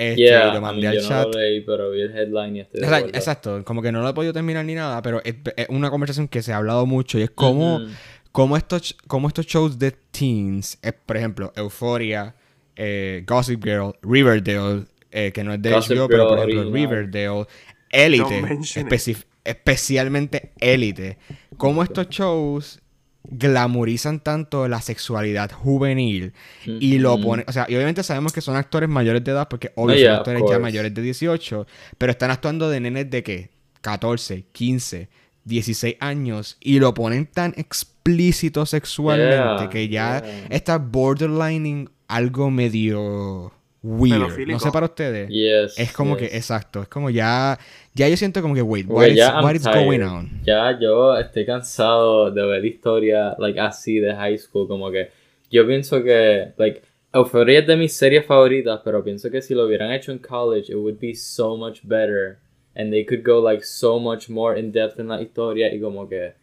Este, Yeah, y lo I mandé mean, al yo chat. no lo leí, pero vi el headline y estoy de O sea, acuerdo. exacto, como que no lo he podido terminar ni nada, pero es, es una conversación que se ha hablado mucho y es cómo, Ujú. cómo, estos, cómo estos shows de teens, eh, por ejemplo, Euphoria, eh, Gossip Girl, Riverdale, eh, que no es de Gossip HBO, pero por ejemplo original. Riverdale, Elite, it. especialmente Elite, cómo estos shows glamorizan tanto la sexualidad juvenil y lo ponen, o sea, y obviamente sabemos que son actores mayores de edad porque yeah, son actores ya mayores de 18, pero están actuando de nenes de qué? 14, 15, 16 años y lo ponen tan explícito sexualmente Yeah, que ya yeah. está borderlining algo medio weird. Pedofílico. No sé para ustedes. Yes, Es como que, yes. exacto, es como ya, ya yo siento como que, wait, what is, what is going on? Ya yo estoy cansado de ver historias like así de high school, como que yo pienso que like Euphoria es de mis series favoritas, pero pienso que si lo hubieran hecho en college it would be so much better and they could go like so much more in depth en la historia y como que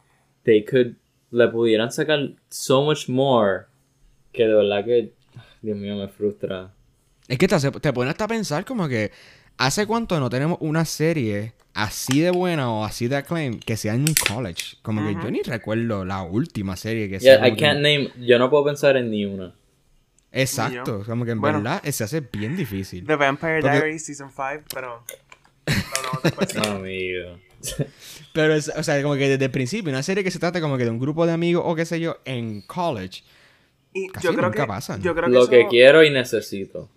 they could le pudieran sacar so much more que de verdad que Dios mío me frustra. Es que te, te pone hasta a pensar como que hace cuánto no tenemos una serie así de buena o así de acclaim que sea en un college. Como que yo ni recuerdo la última serie que sea. Yeah, I como que- can't name, yo no puedo pensar en ni una. Exacto, como que en Bueno. verdad se hace bien difícil. The Vampire Porque- Diaries Season 5, pero... hablamos después. <laughs> Amigo. <laughs> Pero, es, o sea, como que desde el principio, una serie que se trata como que de un grupo de amigos o qué sé yo en college. Y Casi yo creo nunca que, pasan. Yo creo que Lo eso- que quiero y necesito.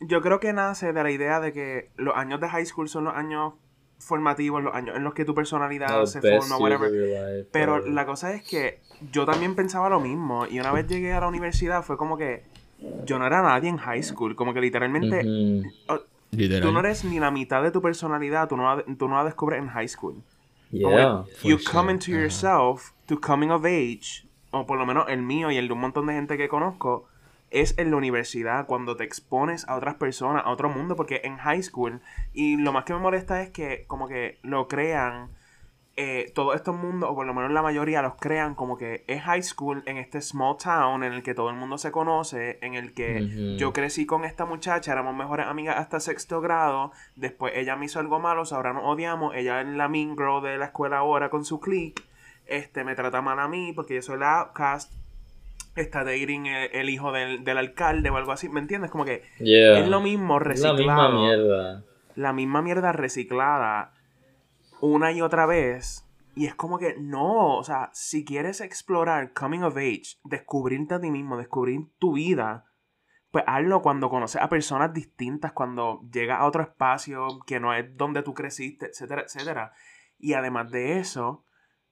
Yo creo que nace de la idea de que los años de high school son los años formativos, los años en los que tu personalidad The se forma, whatever. life, Pero la cosa es que yo también pensaba lo mismo. Y una vez llegué a la universidad fue como que yo no era nadie en high school. Como que literalmente oh, Literal. tú no eres ni la mitad de tu personalidad, tú no, la- tú no la descubres en high school. Yeah. you come sure. into yourself to coming of age, o por lo menos el mío y el de un montón de gente que conozco, es en la universidad, cuando te expones a otras personas, a otro mundo, porque en high school, y lo más que me molesta es que como que lo crean eh, todos estos mundos, o por lo menos la mayoría, los crean como que es high school en este small town en el que todo el mundo se conoce, en el que yo crecí con esta muchacha, éramos mejores amigas hasta sexto grado, después ella me hizo algo malo, ahora nos odiamos, ella es la mean girl de la escuela ahora con su clique, este, me trata mal a mí porque yo soy la outcast, está dating el, el hijo del, del alcalde o algo así, ¿me entiendes? Como que Yeah. es lo mismo Es la reciclado misma mierda. la misma mierda reciclada una y otra vez. Y es como que no, o sea, si quieres explorar coming of age, descubrirte a ti mismo, descubrir tu vida, pues hazlo cuando conoces a personas distintas, cuando llegas a otro espacio que no es donde tú creciste, etcétera, etcétera. Y además de eso,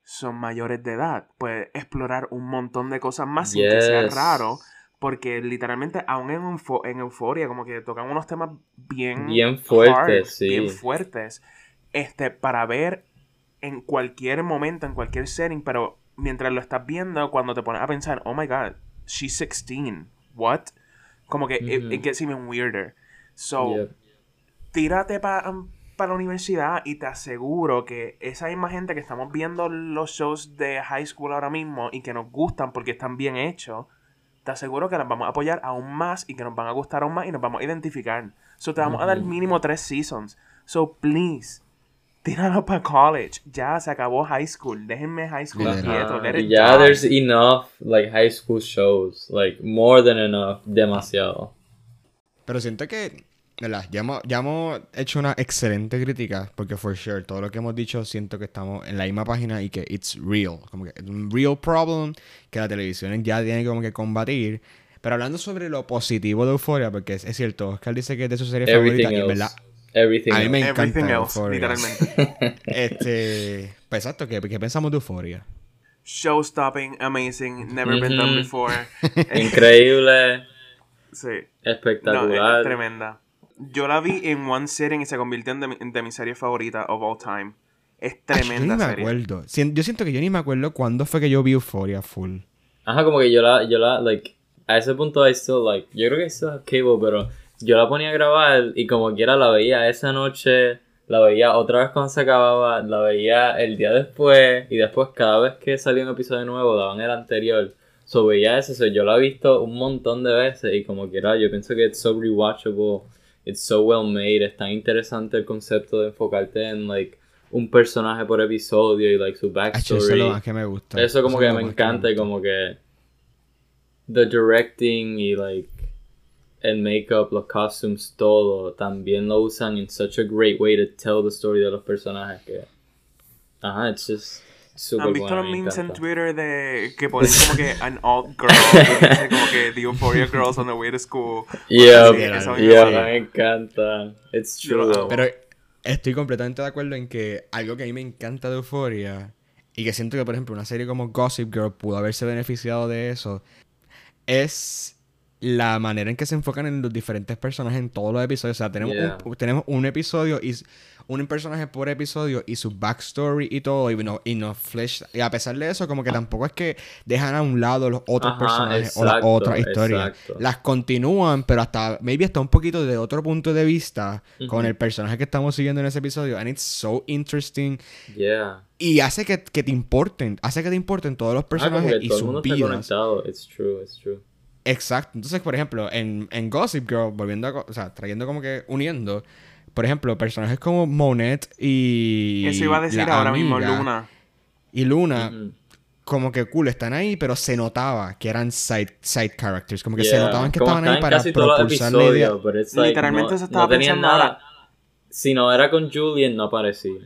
son mayores de edad. Puedes explorar un montón de cosas más sin que sea Yes. raro. Porque literalmente, aún en, eufo- en euforia, como que tocan unos temas bien, Bien fuertes, hard, sí. bien fuertes. Este, para ver en cualquier momento, en cualquier setting, pero mientras lo estás viendo, cuando te pones a pensar, oh my god, she's 16. What? Como que it- Ujú. it, gets even weirder. So, Yep. tírate para la universidad y te aseguro que esa misma gente que estamos viendo los shows de high school ahora mismo y que nos gustan porque están bien hechos, te aseguro que las vamos a apoyar aún más y que nos van a gustar aún más y nos vamos a identificar. So te vamos a dar mínimo tres seasons. So please, tíralo para college. Ya se acabó high school. Déjenme high school Literal. quieto. Let it ya die. there's enough like high school shows, like more than enough, demasiado. Pero siento que, ¿verdad? Ya hemos, ya hemos hecho una excelente crítica, porque for sure, todo lo que hemos dicho, siento que estamos en la misma página y que it's real. Como que es un real problem que la televisión ya tiene como que combatir. Pero hablando sobre lo positivo de Euphoria, porque es, es cierto, Oscar dice que es de su serie Everything favorita, y else. verdad, Everything a mí else. me encanta Everything else, Euphoria. literalmente. <laughs> Este, pues exacto, ¿qué, qué pensamos de Euphoria? Show stopping, amazing, never been done before. <laughs> Increíble, sí. No, espectacular. es tremenda. Yo la vi en one sitting y se convirtió en de, mi- de mi serie favorita of all time. Es Ay, yo ni tremenda me serie. acuerdo. Yo siento que yo ni me acuerdo cuándo fue que yo vi Euphoria full. Ajá, como que yo la, yo la, like, a ese punto I still, like, yo creo que still have cable, pero yo la ponía a grabar y como quiera la veía esa noche, la veía otra vez cuando se acababa, la veía el día después y después cada vez que salía un episodio nuevo daban el anterior. So veía eso, so, yo la he visto un montón de veces y como quiera yo pienso que it's so rewatchable, it's so well made, es tan interesante el concepto de enfocarte en, like, un personaje por episodio y, like, su backstory. Eso es lo más que me gusta. Eso como que me encanta y como que the directing y like el makeup, los costumes, todo también lo usan in such a great way to tell the story de los personajes que ajá, it's just super ¿Han visto los me memes en. Twitter de que <laughs> ponen como que an alt girl? que dice como que the Euphoria girls on the way to school. Yeah, Sí, yeah, encanta. me encanta. It's true. Pero estoy completamente de acuerdo en que algo que a mí me encanta de Euphoria y que siento que, por ejemplo, una serie como Gossip Girl pudo haberse beneficiado de eso es la manera en que se enfocan en los diferentes personajes en todos los episodios. O sea, tenemos, Yeah. un, tenemos un episodio y un personaje por episodio y su backstory y todo. Y, no, y nos flesh. Y a pesar de eso, como que tampoco es que dejan a un lado los otros Ajá, personajes o las otras historias. exacto. Las continúan, pero hasta, maybe hasta un poquito de otro punto de vista con el personaje que estamos siguiendo en ese episodio. And it's so interesting. Yeah. Y hace que, que te importen, hace que te importen todos los Ah, personajes que y todo sus vidas. It's true, it's true. Exacto. Entonces, por ejemplo, en, en Gossip Girl, volviendo a, o sea, trayendo como que uniendo, por ejemplo, personajes como Monet y. Eso iba a decir ahora mismo, Luna. Y Luna, como que cool, están ahí, pero se notaba que eran side, side characters. Como que se notaban que Como estaban ahí para propulsar la idea. Literalmente no, se estaba no tenían pensando nada. ahora. Si no era con Julian, no aparecía.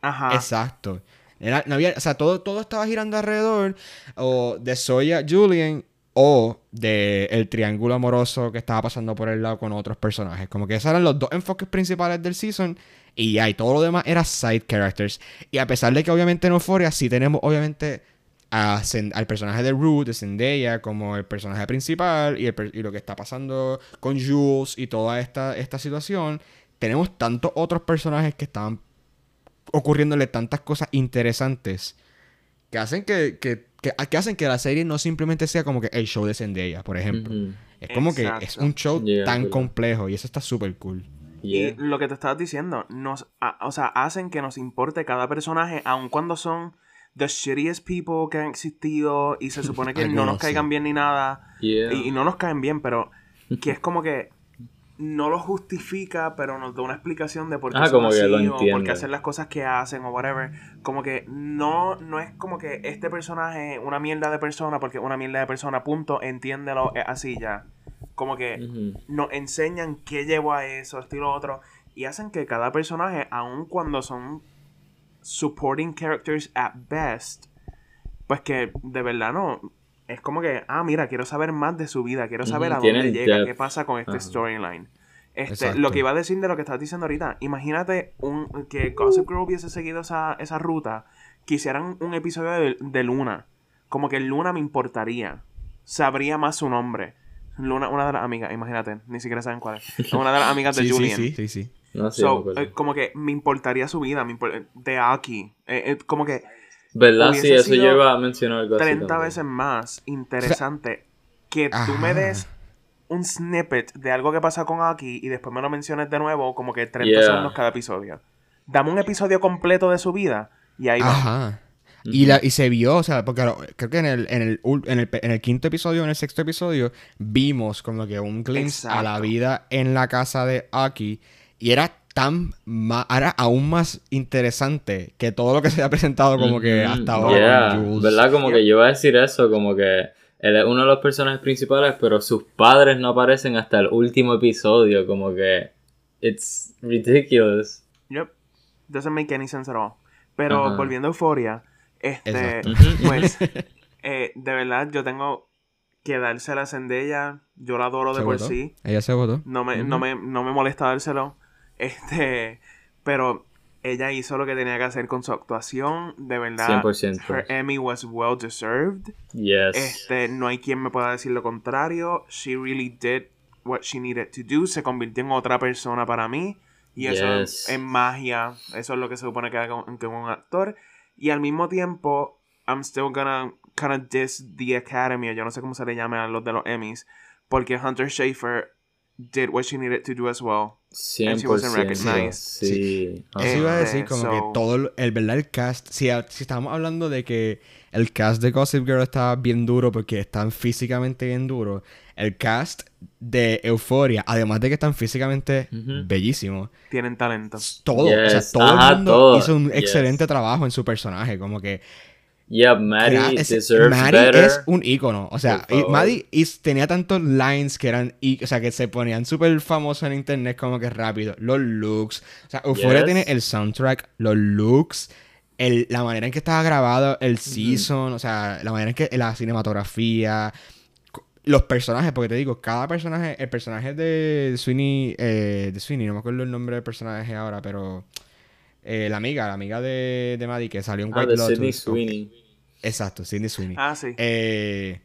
Ajá. Exacto. Era- no había, o sea, todo, todo estaba girando alrededor o de Soya Julian o de el triángulo amoroso que estaba pasando por el lado con otros personajes. Como que esos eran los dos enfoques principales del season y ya, y todo lo demás era side characters. Y a pesar de que obviamente en Euphoria sí tenemos obviamente a al personaje de Ruth, de Zendaya, como el personaje principal y, el y lo que está pasando con Jules y toda esta, esta situación, tenemos tantos otros personajes que estaban ocurriéndole tantas cosas interesantes que hacen que, que, que- que hacen que la serie no simplemente sea como que el show de Zendaya, por ejemplo. Es como que es un show Yeah, tan complejo y eso está súper cool. Yeah. Y lo que te estabas diciendo, nos, a- o sea, hacen que nos importe cada personaje, aun cuando son the shittiest people que han existido y se supone que <laughs> no nos caigan bien ni nada. Yeah. Y, y no nos caen bien, pero que es como que no lo justifica, pero nos da una explicación de por qué Ah, son como que lo así, o por qué hacen las cosas que hacen o whatever. Como que no, no es como que este personaje es una mierda de persona porque es una mierda de persona, punto, entiéndelo, es así ya. Como que nos enseñan qué llevó a eso, esto y lo otro, y hacen que cada personaje, aun cuando son supporting characters at best, pues que de verdad no. Es como que, ah, mira, quiero saber más de su vida, quiero saber a dónde llega, depth. qué pasa con este storyline. Este, lo que iba a decir de lo que estabas diciendo ahorita, imagínate un, que Gossip Girl hubiese seguido esa, esa ruta, que hicieran un episodio de, de Luna. Como que Luna me importaría. Sabría más su nombre. Luna, una de las amigas, imagínate, ni siquiera saben cuál es. Una de las amigas de <laughs> Sí, sí, Julian. sí, sí, sí. No sé, So, eh, como que me importaría su vida, me de Aki. Eh, eh, como que ¿Verdad? Sí, eso iba a mencionar algo así 30 también. veces más interesante que tú me des un snippet de algo que pasa con Aki y después me lo menciones de nuevo, como que 30 Yeah. segundos cada episodio. Dame un episodio completo de su vida y ahí va. Ajá. Y, la, y se vio, o sea, porque lo- creo que en el, en, el, en, el, en el quinto episodio, en el sexto episodio, vimos como que un glimpse a la vida en la casa de Aki. Y era tan ma- era aún más interesante que todo lo que se ha presentado como que Ujú, hasta ahora. yeah. ¿Verdad? Como que yo iba a decir eso, como que él es uno de los personajes principales, pero sus padres no aparecen hasta el último episodio, como que it's ridiculous. Yep. Doesn't make any sense at all. Pero Ajá. volviendo a Euforia, este, Exacto. pues, <laughs> eh, de verdad, yo tengo que dársela a Zendaya. Yo la adoro de ¿Se por votó? sí. Ella se votó. No me, no me, no me molesta dárselo. Este, pero ella hizo lo que tenía que hacer con su actuación. De verdad, 100%. her Emmy was well deserved. Yes. Este, no hay quien me pueda decir lo contrario. She really did what she needed to do. Se convirtió en otra persona para mí. Y eso Yes. es magia. Eso es lo que se supone que haga un, que un actor. Y al mismo tiempo, I'm still gonna kind of diss the Academy. Yo no sé cómo se le llame a los de los Emmys. Porque Hunter Schafer did what she needed to do as well. and she wasn't 100%. recognized. Sí. Eso iba a decir como so- que todo el, el verdad el cast, si, si estamos hablando de que el cast de Gossip Girl está bien duro porque están físicamente bien duros, el cast de Euphoria, además de que están físicamente bellísimos, Tienen talento. todo, o sea, todo ajá, el mundo todo, hizo un yes. excelente trabajo en su personaje, como que Yeah, Maddie es- deserves Maddie better. es un ícono. O sea. Maddie is- tenía tantos lines que eran, o sea, que se ponían súper famosos en internet como que rápido. Los looks. O sea, Euphoria Yes. tiene el soundtrack, los looks, el- la manera en que estaba grabado el season, o sea, la manera en que la cinematografía, los personajes, porque te digo, cada personaje, el personaje de Sweeney, eh, de Sweeney, no me acuerdo el nombre del personaje ahora, pero eh, la amiga, la amiga de, de Maddie que salió en Ah, White de Lotus. Sydney Sweeney. Exacto, Sidney Sweeney. Ah, sí. Eh,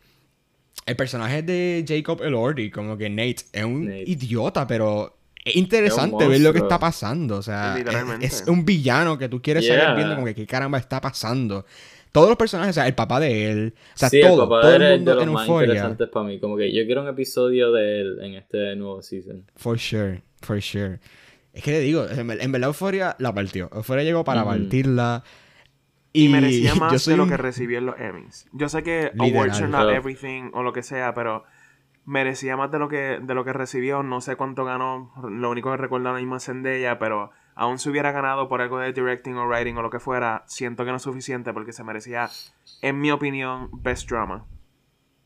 el personaje de Jacob Elordi, como que Nate, es un Nate. idiota, pero es interesante Es ver lo que está pasando. O sea, es, un villano que tú quieres seguir Yeah. viendo como que qué caramba está pasando. Todos los personajes, o sea, el papá de él, o sea, sí, todo, el papá todo el mundo de los en más Euphoria. interesantes para mí. Como que yo quiero un episodio de él en este nuevo season. For sure, for sure. Es que le digo, en en verdad Euphoria la partió. Euphoria llegó para partirla. Y, Y merecía <laughs> yo más soy de lo un- que recibió en los Emmys. Yo sé que Literal. awards are not everything o lo que sea, pero merecía más de lo que de lo que recibió. No sé cuánto ganó. Lo único que recuerdo ahora mismo es Zendaya, pero aún si hubiera ganado por algo de directing o writing o lo que fuera, siento que no es suficiente porque se merecía, en mi opinión, best drama.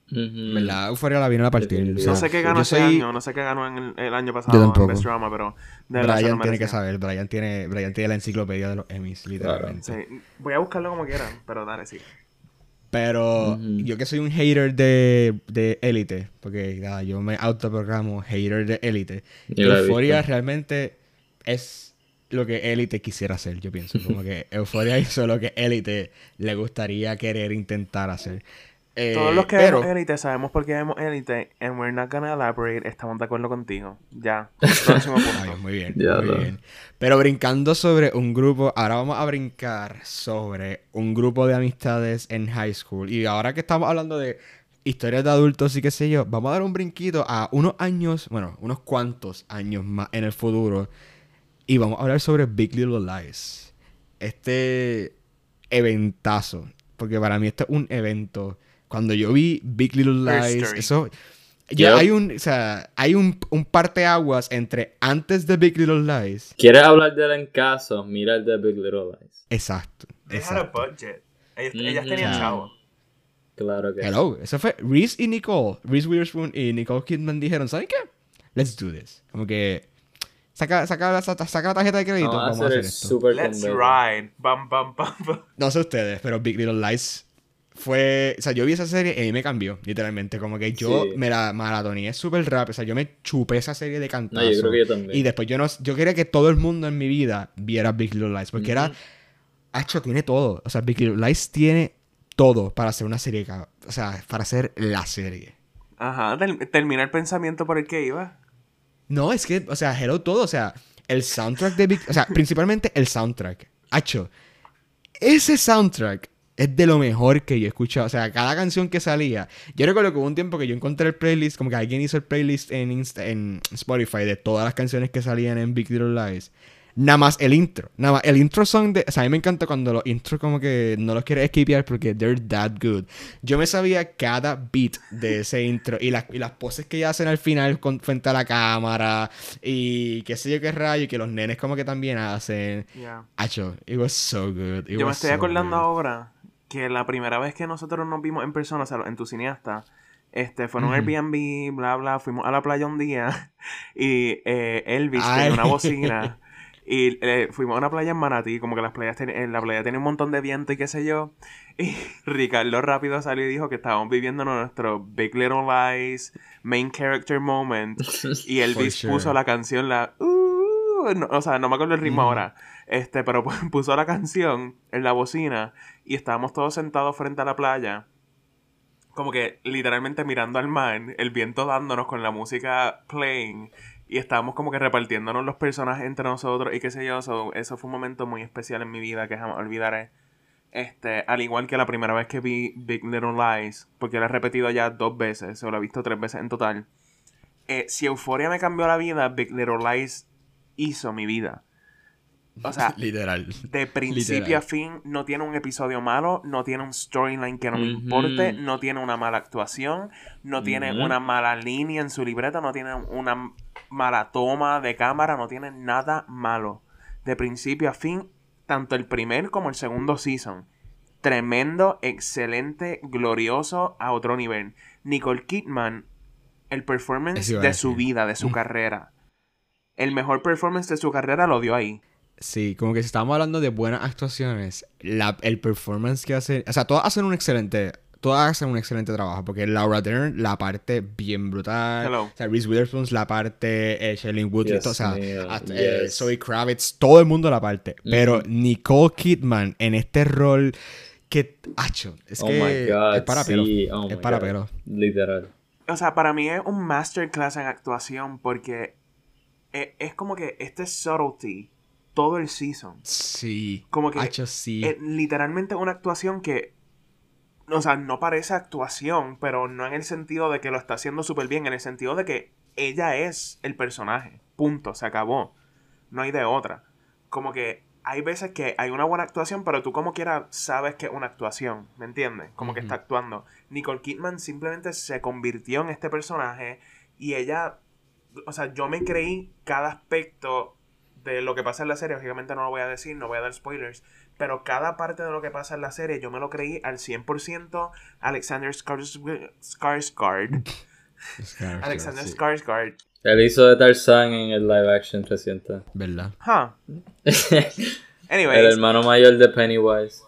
Verdad, Euphoria la vino a partir. Definitivamente. o sea, No sé qué ganó yo ese soy- año, no sé qué ganó en el, el año pasado tampoco. en best drama, pero de Brian tiene que saber, Brian tiene, Brian tiene la enciclopedia de los Emmys, literalmente. Sí, voy a buscarlo como quieran, pero dale, sí. Pero yo que soy un hater de, de Elite, porque nada, yo me autoprogramo hater de Elite. Yo Euphoria realmente es lo que Elite quisiera hacer, yo pienso. Como que <laughs> Euphoria hizo lo que Elite le gustaría querer intentar hacer. Eh, Todos los que pero, vemos Elite sabemos por qué vemos Elite and we're not gonna elaborate. Estamos de acuerdo contigo. Ya. <laughs> Próximo Ay, punto. muy bien, Ya muy lo- bien. Pero brincando sobre un grupo, ahora vamos a brincar sobre un grupo de amistades en high school. Y ahora que estamos hablando de historias de adultos y qué sé yo, vamos a dar un brinquito a unos años, bueno, unos cuantos años más en el futuro. Y vamos a hablar sobre Big Little Lies. Este eventazo. Porque para mí esto es un evento. Cuando yo vi Big Little Lies, eso. Ya Yep. hay un, o sea, hay un, un parteaguas entre antes de Big Little Lies. ¿Quieres hablar de él en caso? Mira el de Big Little Lies. Exacto. They had a exacto. budget. Ellas, ellas Ujú. tenían Ya. chavo. Claro que sí. Hello, eso fue Reese y Nicole. Reese Witherspoon y Nicole Kidman dijeron, ¿saben qué? Let's do this. Como que saca, saca, la, saca la tarjeta de crédito, Vamos a vamos a hacer hacer esto. super Let's ride. Bam, bam, bam, bam. No sé ustedes, pero Big Little Lies fue, o sea, yo vi esa serie y a mí me cambió, literalmente, como que yo Sí. me la maratoneé súper rápido, o sea, yo me chupé esa serie de No, cantazo. yo creo que yo también. Y después yo no, yo quería que todo el mundo en mi vida viera Big Little Lies, porque era, Hacho, tiene todo, o sea, Big Little Lies tiene todo para hacer una serie, o sea, para hacer la serie. Ajá, ter- termina el pensamiento por el que iba. No, es que, o sea, hello todo, o sea, el soundtrack de Big, o sea, principalmente el soundtrack. Hacho, ese soundtrack es de lo mejor que yo he escuchado, o sea, cada canción que salía. Yo recuerdo que hubo un tiempo que yo encontré el playlist, como que alguien hizo el playlist en, Insta- en Spotify de todas las canciones que salían en Big Little Lies. Nada más el intro. Nada más el intro song de. O sea, a mí me encanta cuando los intros como que no los quieres esquipear porque they're that good. Yo me sabía cada beat de ese intro y las, y las poses que ella hacen al final con, frente a la cámara y qué sé yo qué rayo y que los nenes como que también hacen. Yeah. Acho, it was so good. It Yo me estoy so acordando good. ahora que la primera vez que nosotros nos vimos en persona, o sea, en tu cineasta, este, fue en un. Airbnb, bla, bla, fuimos a la playa un día <laughs> y eh, Elvis tenía una <laughs> bocina y eh, fuimos a una playa en Manatí, como que las playas ten- en la playa tenía un montón de viento y qué sé yo, y <laughs> Ricardo rápido salió y dijo que estábamos viviendo nuestro Big Little Lies main character moment y Elvis sure. puso la canción, la... "Uh", no, o sea, no me acuerdo el ritmo ahora. Este, pero <laughs> puso la canción en la bocina y estábamos todos sentados frente a la playa. Como que literalmente mirando al mar, el viento dándonos con la música playing. Y estábamos como que repartiéndonos los personajes entre nosotros y qué sé yo. so, eso fue un momento muy especial en mi vida que jamás olvidaré. Este, al igual que la primera vez que vi Big Little Lies, porque la he repetido ya dos veces, o la he visto tres veces en total. Eh, si Euforia me cambió la vida, Big Little Lies hizo mi vida. O sea, <laughs> Literal. de principio Literal. a fin no tiene un episodio malo, no tiene un storyline que no me Ujú. importe, no tiene una mala actuación, no tiene una mala línea en su libreta, no tiene una mala toma de cámara, no tiene nada malo. De principio a fin, tanto el primer como el segundo season. Tremendo, excelente, glorioso a otro nivel. Nicole Kidman, el performance de su vida, de su Mm. carrera. El mejor performance de su carrera lo dio ahí. Sí, como que si estamos hablando de buenas actuaciones, la, el performance que hace, o sea, todas hacen un excelente, todas hacen un excelente trabajo, porque Laura Dern la parte bien brutal, Hello. o sea, Reese Witherspoon la parte, eh, Shailene Woodley, o sea, eh. Zoe Kravitz, todo el mundo la parte, pero Nicole Kidman en este rol que, acho, es oh que my god. es para sí, oh es para God. pelo. Literal. O sea, para mí es un masterclass en actuación porque e- es, como que este subtlety todo el season. Sí, Como que acho, sí. Literalmente una actuación que, o sea, no parece actuación, pero no en el sentido de que lo está haciendo súper bien, en el sentido de que ella es el personaje. Punto, se acabó. No hay de otra. Como que hay veces que hay una buena actuación, pero tú como quiera sabes que es una actuación, ¿me entiendes? Como que está actuando. Nicole Kidman simplemente se convirtió en este personaje y ella, o sea, yo me creí cada aspecto de lo que pasa en la serie, obviamente no lo voy a decir, no voy a dar spoilers, pero cada parte de lo que pasa en la serie yo me lo creí al 100%. Alexander Skars- Skarsgård. Alexander Sí, Skarsgård. Él hizo de Tarzan en el live action reciente. ¿Verdad? Huh. <laughs> el hermano mayor de Pennywise.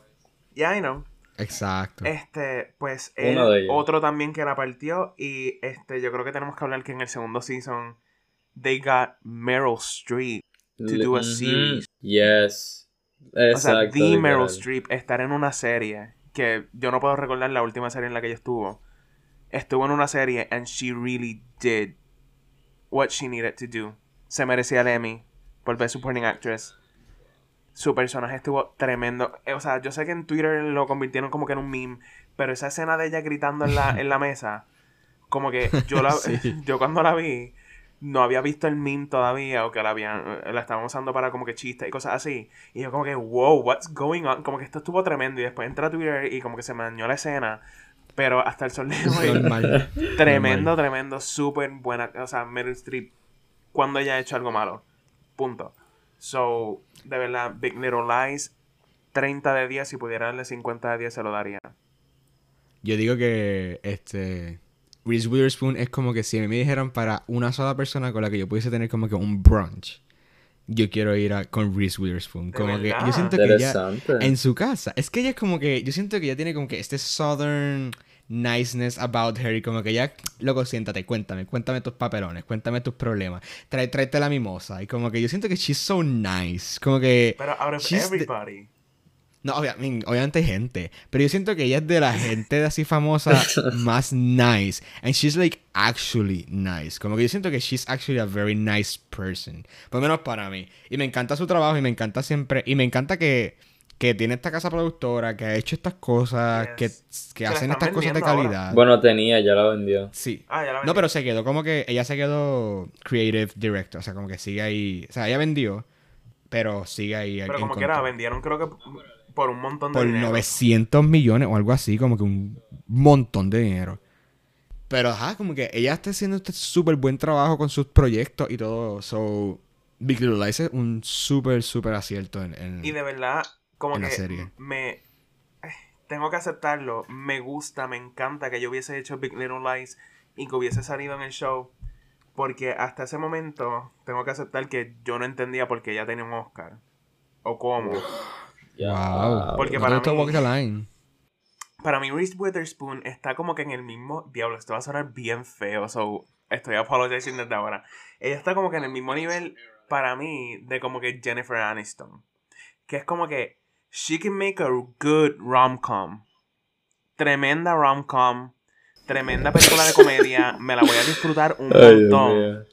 yeah, I know. Exacto. Este, pues Uno él, de ellos. otro también que la partió y este, yo creo que tenemos que hablar que en el segundo season they got Meryl Streep. To do a series. Yes. O sea, Exacto. the. Meryl Streep estar en una serie que yo no puedo recordar la última serie en la que ella estuvo. Estuvo en una serie and she really did what she needed to do. Se merecía el Emmy por Best Supporting Actress. Su personaje estuvo tremendo. Eh, O sea, yo sé que en Twitter lo convirtieron como que en un meme, pero esa escena de ella gritando en la, en la mesa, como que yo la, <laughs> Sí. <laughs> yo cuando la vi, no había visto el meme todavía, o que la habían, eh, la estaban usando para como que chistes y cosas así. Y yo como que, wow, what's going on? Como que esto estuvo tremendo. Y después entra a Twitter y como que se me dañó la escena. Pero hasta el sol de hoy. <laughs> Tremendo, tremendo, súper buena. O sea, Meryl Streep, cuando ella ha hecho algo malo. Punto. So, de verdad, Big Little Lies, 30 de 10. Si pudiera darle 50 de 10, se lo daría. Yo digo que este Reese Witherspoon es como que si a mí me dijeran para una sola persona con la que yo pudiese tener como que un brunch, yo quiero ir a, con Reese Witherspoon. ¿De Como que yo siento que ella en su casa, es que ella es como que yo siento que ella tiene como que este southern niceness about her y como que ya, loco, siéntate, cuéntame, cuéntame tus papelones, cuéntame tus problemas, trae, tráete la mimosa. Y como que yo siento que she's so nice, como que Pero out of the- everybody. No, obvia- I mean, obviamente hay gente. Pero yo siento que ella es de la gente de así famosa <laughs> más nice. And she's like actually nice. Como que yo siento que she's actually a very nice person. Por lo menos para mí. Y me encanta su trabajo y me encanta siempre. Y me encanta que, que tiene esta casa productora, que ha hecho estas cosas, Yes. que, que hacen estas cosas de ahora. calidad. Bueno, tenía, ya la vendió. Sí. Ah, ya la No, vendí. pero se quedó como que ella se quedó creative director. O sea, como que sigue ahí. O sea, ella vendió, pero sigue ahí. Pero en como quiera, vendieron creo que por un montón de por dinero. 900 millones o algo así, como que un montón de dinero. Pero ajá, como que ella está haciendo este súper buen trabajo con sus proyectos y todo. So, Big Little Lies es un súper, súper acierto en, en- Y de verdad, como en la que serie. me... eh, Tengo que aceptarlo. Me gusta, me encanta que yo hubiese hecho Big Little Lies y que hubiese salido en el show. Porque hasta ese momento tengo que aceptar que yo no entendía por qué ella tenía un Oscar. O cómo. <laughs> Wow. Porque No para mí- Walk the Line. Para mí, Reese Witherspoon está como que en el mismo. Diablo, esto va a sonar bien feo. So, estoy apologizing desde ahora. Ella está como que en el mismo nivel, para mí, de como que Jennifer Aniston. Que es como que. She can make a good rom-com. Tremenda rom-com. Tremenda película de comedia. Me la voy a disfrutar un montón.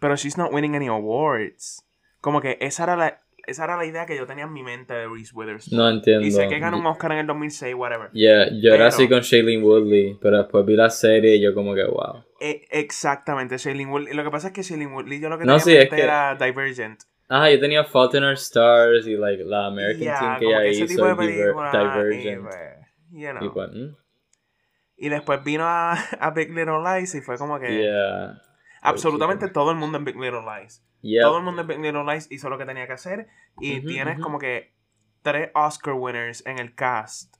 Pero she's not winning any awards. Como que esa era la. Esa era la idea que yo tenía en mi mente de Reese Witherspoon. No entiendo. y sé que ganó un Oscar en el 2006, whatever. Yeah, yo Pero- era así con Shailene Woodley, pero después vi la serie y yo como que wow. E- exactamente, Shailene Woodley. Lo que pasa es que Shailene Woodley, yo lo que No, tenía sí, en es mente que- era Divergent. Ah, yo tenía Fault in Our Stars y like la American Ya, Team que ella hizo, tipo de y película. Y, Divergent. pues, you know. Y pues, mm, Y después vino a, <laughs> a Big Little Lies y fue como que yeah. Absolutamente todo el mundo en Big Little Lies. Yep. Todo el mundo en Big Little Lies hizo lo que tenía que hacer. Y Ujú, tienes como que tres Oscar winners en el cast.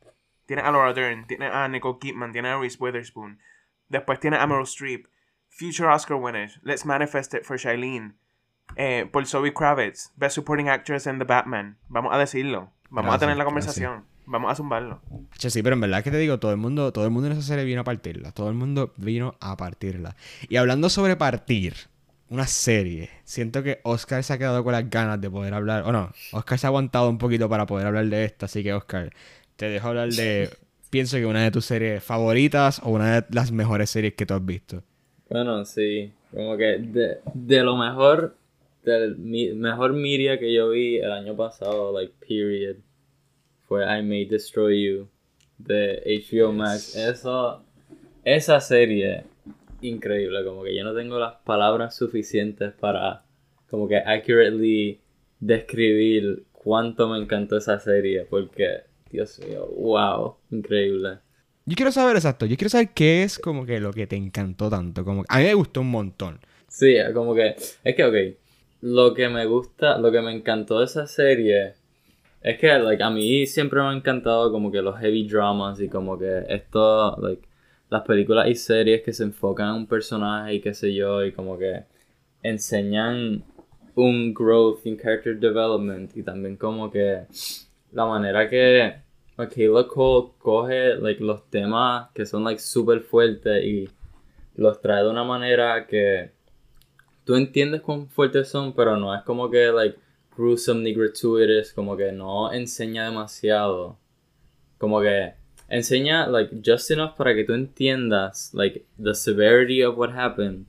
Tienes a Laura Dern, tienes a Nicole Kidman, tienes a Reese Witherspoon. Después tienes a Meryl Streep. Future Oscar winners. Let's manifest it for Shailene. Eh, por Zoe Kravitz. Best Supporting Actress in The Batman. Vamos a decirlo. Vamos a tener la gracias. Vamos a zumbarlo. Che, sí, pero en verdad que te digo, todo el mundo, todo el mundo en esa serie vino a partirla. Todo el mundo vino a partirla. Y hablando sobre partir, una serie, siento que Oscar se ha quedado con las ganas de poder hablar. O no, Oscar se ha aguantado un poquito para poder hablar de esta. Así que, Oscar, te dejo hablar de. <laughs> pienso que una de tus series favoritas o una de las mejores series que tú has visto. Bueno, sí. Como que de, de lo mejor, del mi- mejor media que yo vi el año pasado, like, period, fue I May Destroy You de HBO Max. Eso, esa serie, increíble. Como que yo no tengo las palabras suficientes para, como que accurately describir cuánto me encantó esa serie. Porque, Dios mío, wow, increíble. Yo quiero saber exacto, yo quiero saber qué es como que lo que te encantó tanto. Como a mí me gustó un montón. Sí, como que, es que, ok, lo que me gusta, lo que me encantó de esa serie es que, like, a mí siempre me ha encantado como que los heavy dramas y como que esto, like, las películas y series que se enfocan en un personaje y qué sé yo, y como que enseñan un growth in character development y también como que la manera que Michaela Cole coge, like, los temas que son, like, súper fuertes y los trae de una manera que tú entiendes cuán fuertes son, pero no es como que, like, gruesome ni gratuitous, como que no enseña demasiado. Como que enseña, like, just enough para que tú entiendas, like, the severity of what happened.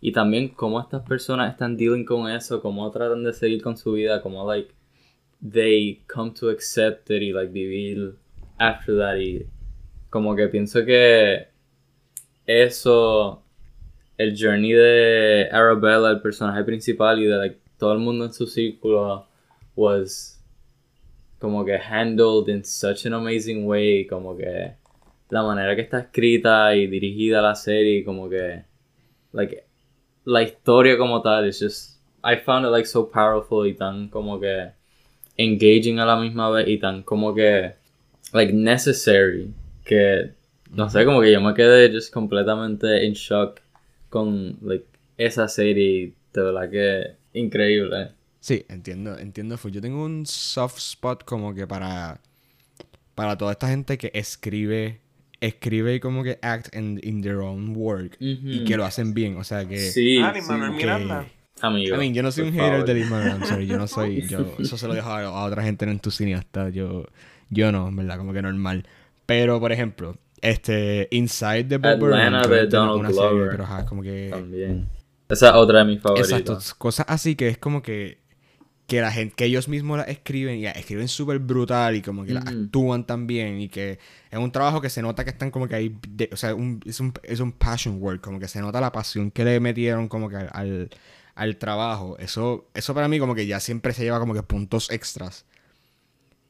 Y también cómo estas personas están dealing con eso, cómo tratan de seguir con su vida, cómo, like, they come to accept it y like vivir after that y como que pienso que eso el journey de Arabella el personaje principal y de like, todo el mundo en su círculo was como que handled in such an amazing way como que la manera que está escrita y dirigida la serie como que like la historia como tal es just I found it like so powerful y tan como que engaging a la misma vez y tan como que like necessary que no sé como que yo me quedé just completamente in shock con like esa serie de verdad que increíble Sí, entiendo, entiendo. Yo tengo un soft spot como que para para toda esta gente que escribe escribe y como que act in, in their own work y que lo hacen bien, o sea que sí, Ah, sí. Miranda. amigo I mean, yo no soy un hater favor. de Lin Manuel, I'm sorry, yo no soy, <laughs> yo, eso se lo dejo a, a otra gente en tu cineasta, yo, yo no, en verdad, como que normal. Pero, por ejemplo, este, Inside the Bob Atlanta de Donald una serie, Glover. pero ajá, como que, también esa es otra de mis favoritas exacto, cosas así que es como que, que la gente, que ellos mismos la escriben y la escriben súper brutal y como que la actúan también y que es un trabajo que se nota que están como que ahí, de- o sea, un- es, un, es un passion work, como que se nota la pasión que le metieron como que al, al, trabajo. Eso, eso para mí como que ya siempre se lleva como que puntos extras.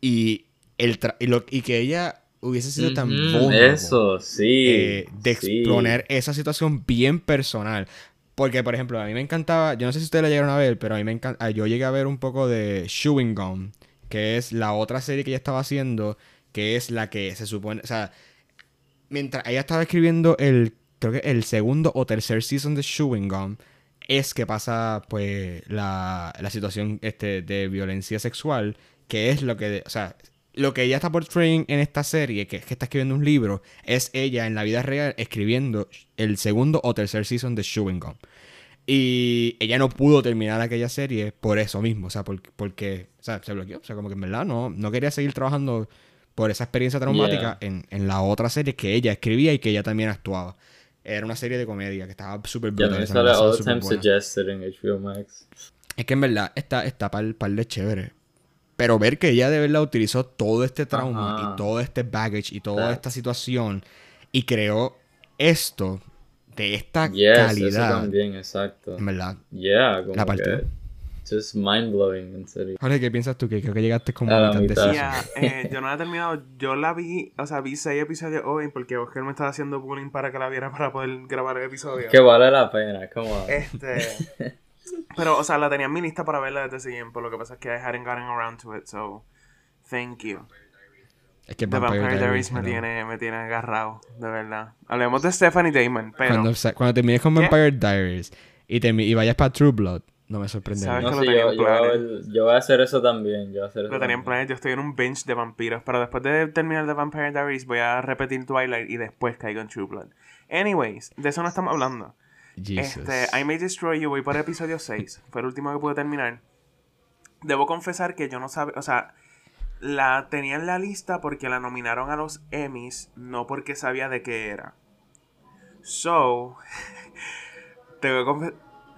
Y, el tra- y, lo, y que ella hubiese sido tan vulnerable, eso sí eh, de sí. exponer esa situación bien personal. Porque, por ejemplo, a mí me encantaba, yo no sé si ustedes la llegaron a ver, pero a mí me encanta, yo llegué a ver un poco de Chewing Gum, que es la otra serie que ella estaba haciendo, que es la que se supone, o sea, mientras ella estaba escribiendo el, creo que el segundo o tercer season de Chewing Gum, es que pasa, pues, la, la situación este, de violencia sexual, que es lo que, o sea, lo que ella está portraying en esta serie, que es que está escribiendo un libro, es ella en la vida real escribiendo el segundo o tercer season de Chewing Gum. Y ella no pudo terminar aquella serie por eso mismo, o sea, por- porque, o sea, se bloqueó, o sea, como que en verdad no, no quería seguir trabajando por esa experiencia traumática en, en la otra serie que ella escribía y que ella también actuaba. Era una serie de comedia que estaba súper brutal. Es que en verdad está, está par, par de chévere. Pero ver que ella de verdad utilizó todo este trauma Ajá. y todo este baggage y toda esta situación y creó esto de esta yes eso calidad. también exacto En verdad. yeah como La partió. que just mind blowing en serio Jorge, ¿qué piensas tú? Que creo que llegaste como A mitad de mitad. season. Ya, eh, <laughs> yo no la he terminado. Yo la vi, o sea, vi seis episodios hoy porque Oscar me estaba haciendo bullying para que la viera para poder grabar el episodio. que vale la pena come on Este. <laughs> Pero, o sea, la tenía en mi lista para verla desde ese tiempo. Lo que pasa es que I hadn't gotten around to it, so. Thank you. Es que The Vampire Diaries me hello. tiene, me tiene agarrado, de verdad. Hablemos de Stephanie Damon, pero. Cuando, cuando termines con ¿Qué? Vampire Diaries y, termi- y vayas para True Blood, no me sorprende. ¿Sabes no que lo sé tenía yo, yo, voy yo voy a hacer eso también yo voy a hacer eso Lo tenía en planes, yo estoy en un binge de vampiros, pero después de terminar The Vampire Diaries voy a repetir Twilight y después caigo en True Blood. Anyways, de eso no estamos hablando. Jesus. Este, I May Destroy You, voy el episodio 6. <laughs> Fue el último que pude terminar. Debo confesar que yo no sabía, o sea, la tenía en la lista porque la nominaron a los Emmys, no porque sabía de qué era. So, <laughs> tengo que,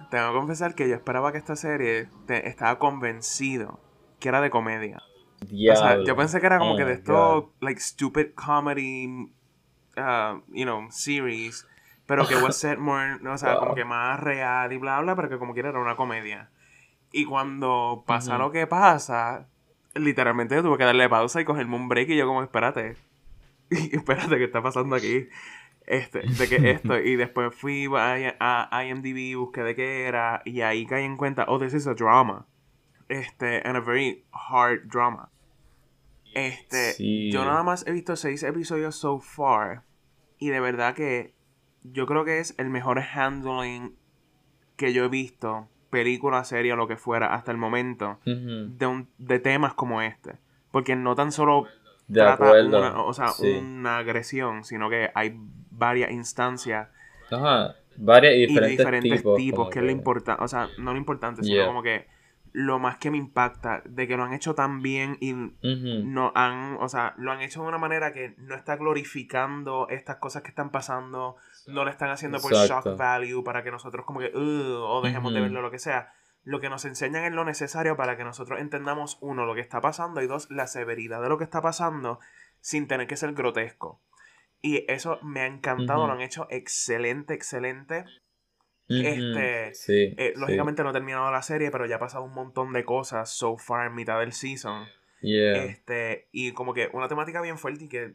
tengo que confesar que yo esperaba que esta serie te- estaba convencido que era de comedia. O sea, Diablo. yo pensé que era como Oh que de God. esto, like, stupid comedy, uh, you know, series, pero que va a ser more, o sea, Wow. como que más real y bla, bla, pero que como quiera era una comedia. Y cuando pasa Ujú. lo que pasa, literalmente yo tuve que darle pausa y cogerme un break y yo como, espérate, <laughs> espérate, ¿qué está pasando aquí? Este, de que esto, <laughs> y después fui a, a IMDb, busqué de qué era, y ahí caí en cuenta, oh, this is a drama. Este, and a very hard drama. Este, Sí. yo nada más he visto seis episodios so far, y de verdad que yo creo que es el mejor handling que yo he visto, película, serie o lo que fuera, hasta el momento, de, un, de temas como este. Porque no tan solo de trata acuerdo una, o sea, sí. una agresión, sino que hay varias instancias Ajá, varias y y de diferentes, diferentes tipos, tipos, que es lo importante, o sea, no lo importante, sino Yeah. como que lo más que me impacta de que lo han hecho tan bien y no han, o sea, lo han hecho de una manera que no está glorificando estas cosas que están pasando, no lo están haciendo por Exacto. shock value para que nosotros como que, o dejemos de verlo, lo que sea. lo que nos enseñan es lo necesario para que nosotros entendamos, uno, lo que está pasando y dos, la severidad de lo que está pasando sin tener que ser grotesco. Y eso me ha encantado, lo han hecho excelente, excelente. Este, sí, Eh, sí. lógicamente no he terminado la serie, pero ya ha pasado un montón de cosas so far en mitad del season. Yeah. Este, y como que una temática bien fuerte y que,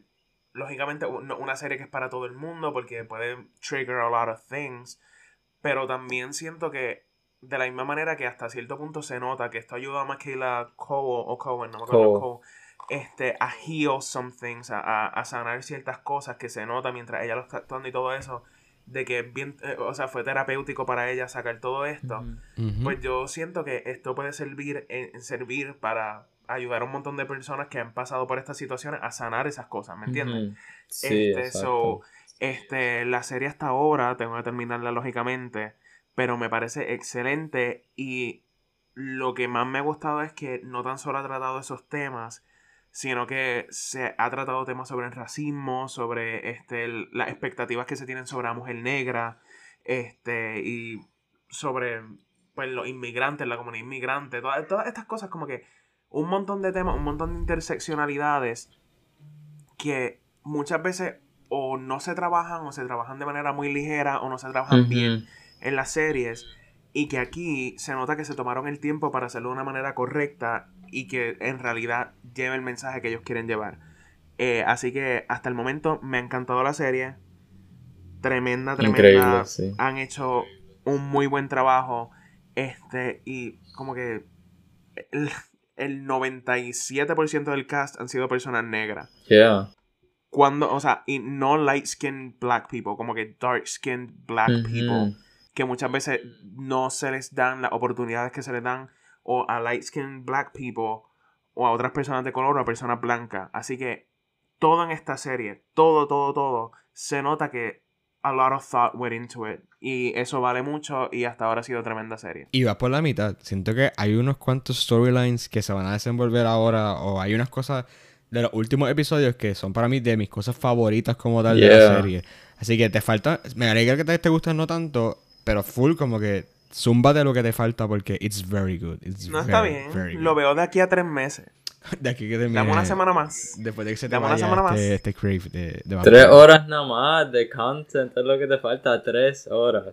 lógicamente, una serie que es para todo el mundo porque puede trigger a lot of things. Pero también siento que, de la misma manera que hasta cierto punto se nota que esto ayuda a Michaela Cole o Cohen, no me acuerdo. Cole, este, a heal some things, a, a- a sanar ciertas cosas que se nota mientras ella lo está actuando y todo eso. De que bien, eh, o sea, fue terapéutico para ella sacar todo esto. Pues yo siento que esto puede servir, en, servir para ayudar a un montón de personas que han pasado por estas situaciones a sanar esas cosas, ¿me entiendes? Sí, este, exacto. so, este, la serie hasta ahora, tengo que terminarla lógicamente, pero me parece excelente y lo que más me ha gustado es que no tan solo ha tratado esos temas, sino que se ha tratado temas sobre el racismo, sobre este, el- las expectativas que se tienen sobre la mujer negra, este, y sobre pues, los inmigrantes, la comunidad inmigrante, todas, todas estas cosas como que un montón de temas, un montón de interseccionalidades que muchas veces o no se trabajan o se trabajan de manera muy ligera o no se trabajan bien en las series y que aquí se nota que se tomaron el tiempo para hacerlo de una manera correcta y que en realidad lleve el mensaje que ellos quieren llevar. Eh, así que hasta el momento me ha encantado la serie. Tremenda, tremenda. Increíble, sí. Han hecho un muy buen trabajo. Este, y como que el, el 97% del cast han sido personas negras. Yeah. Cuando, o sea, y no light skinned black people, como que dark skinned black people que muchas veces no se les dan las oportunidades que se les dan o a light skinned black people o a otras personas de color o a personas blancas. Así que todo en esta serie, todo, todo, todo, se nota que a lot of thought went into it. Y eso vale mucho y hasta ahora ha sido tremenda serie. Y va por la mitad. Siento que hay unos cuantos storylines que se van a desenvolver ahora. O hay unas cosas de los últimos episodios que son para mí de mis cosas favoritas como tal de la serie. Así que te falta. Me alegra que te esté gustando tanto. Pero full como que. Zumba de lo que te falta porque it's very good. It's No está bien. very Lo veo de aquí a tres meses. <laughs> De aquí que termine. Dame una semana más. Después de que se te Dame una semana más. este, este crave de, de Tres horas nada más de content es lo que te falta. Tres horas.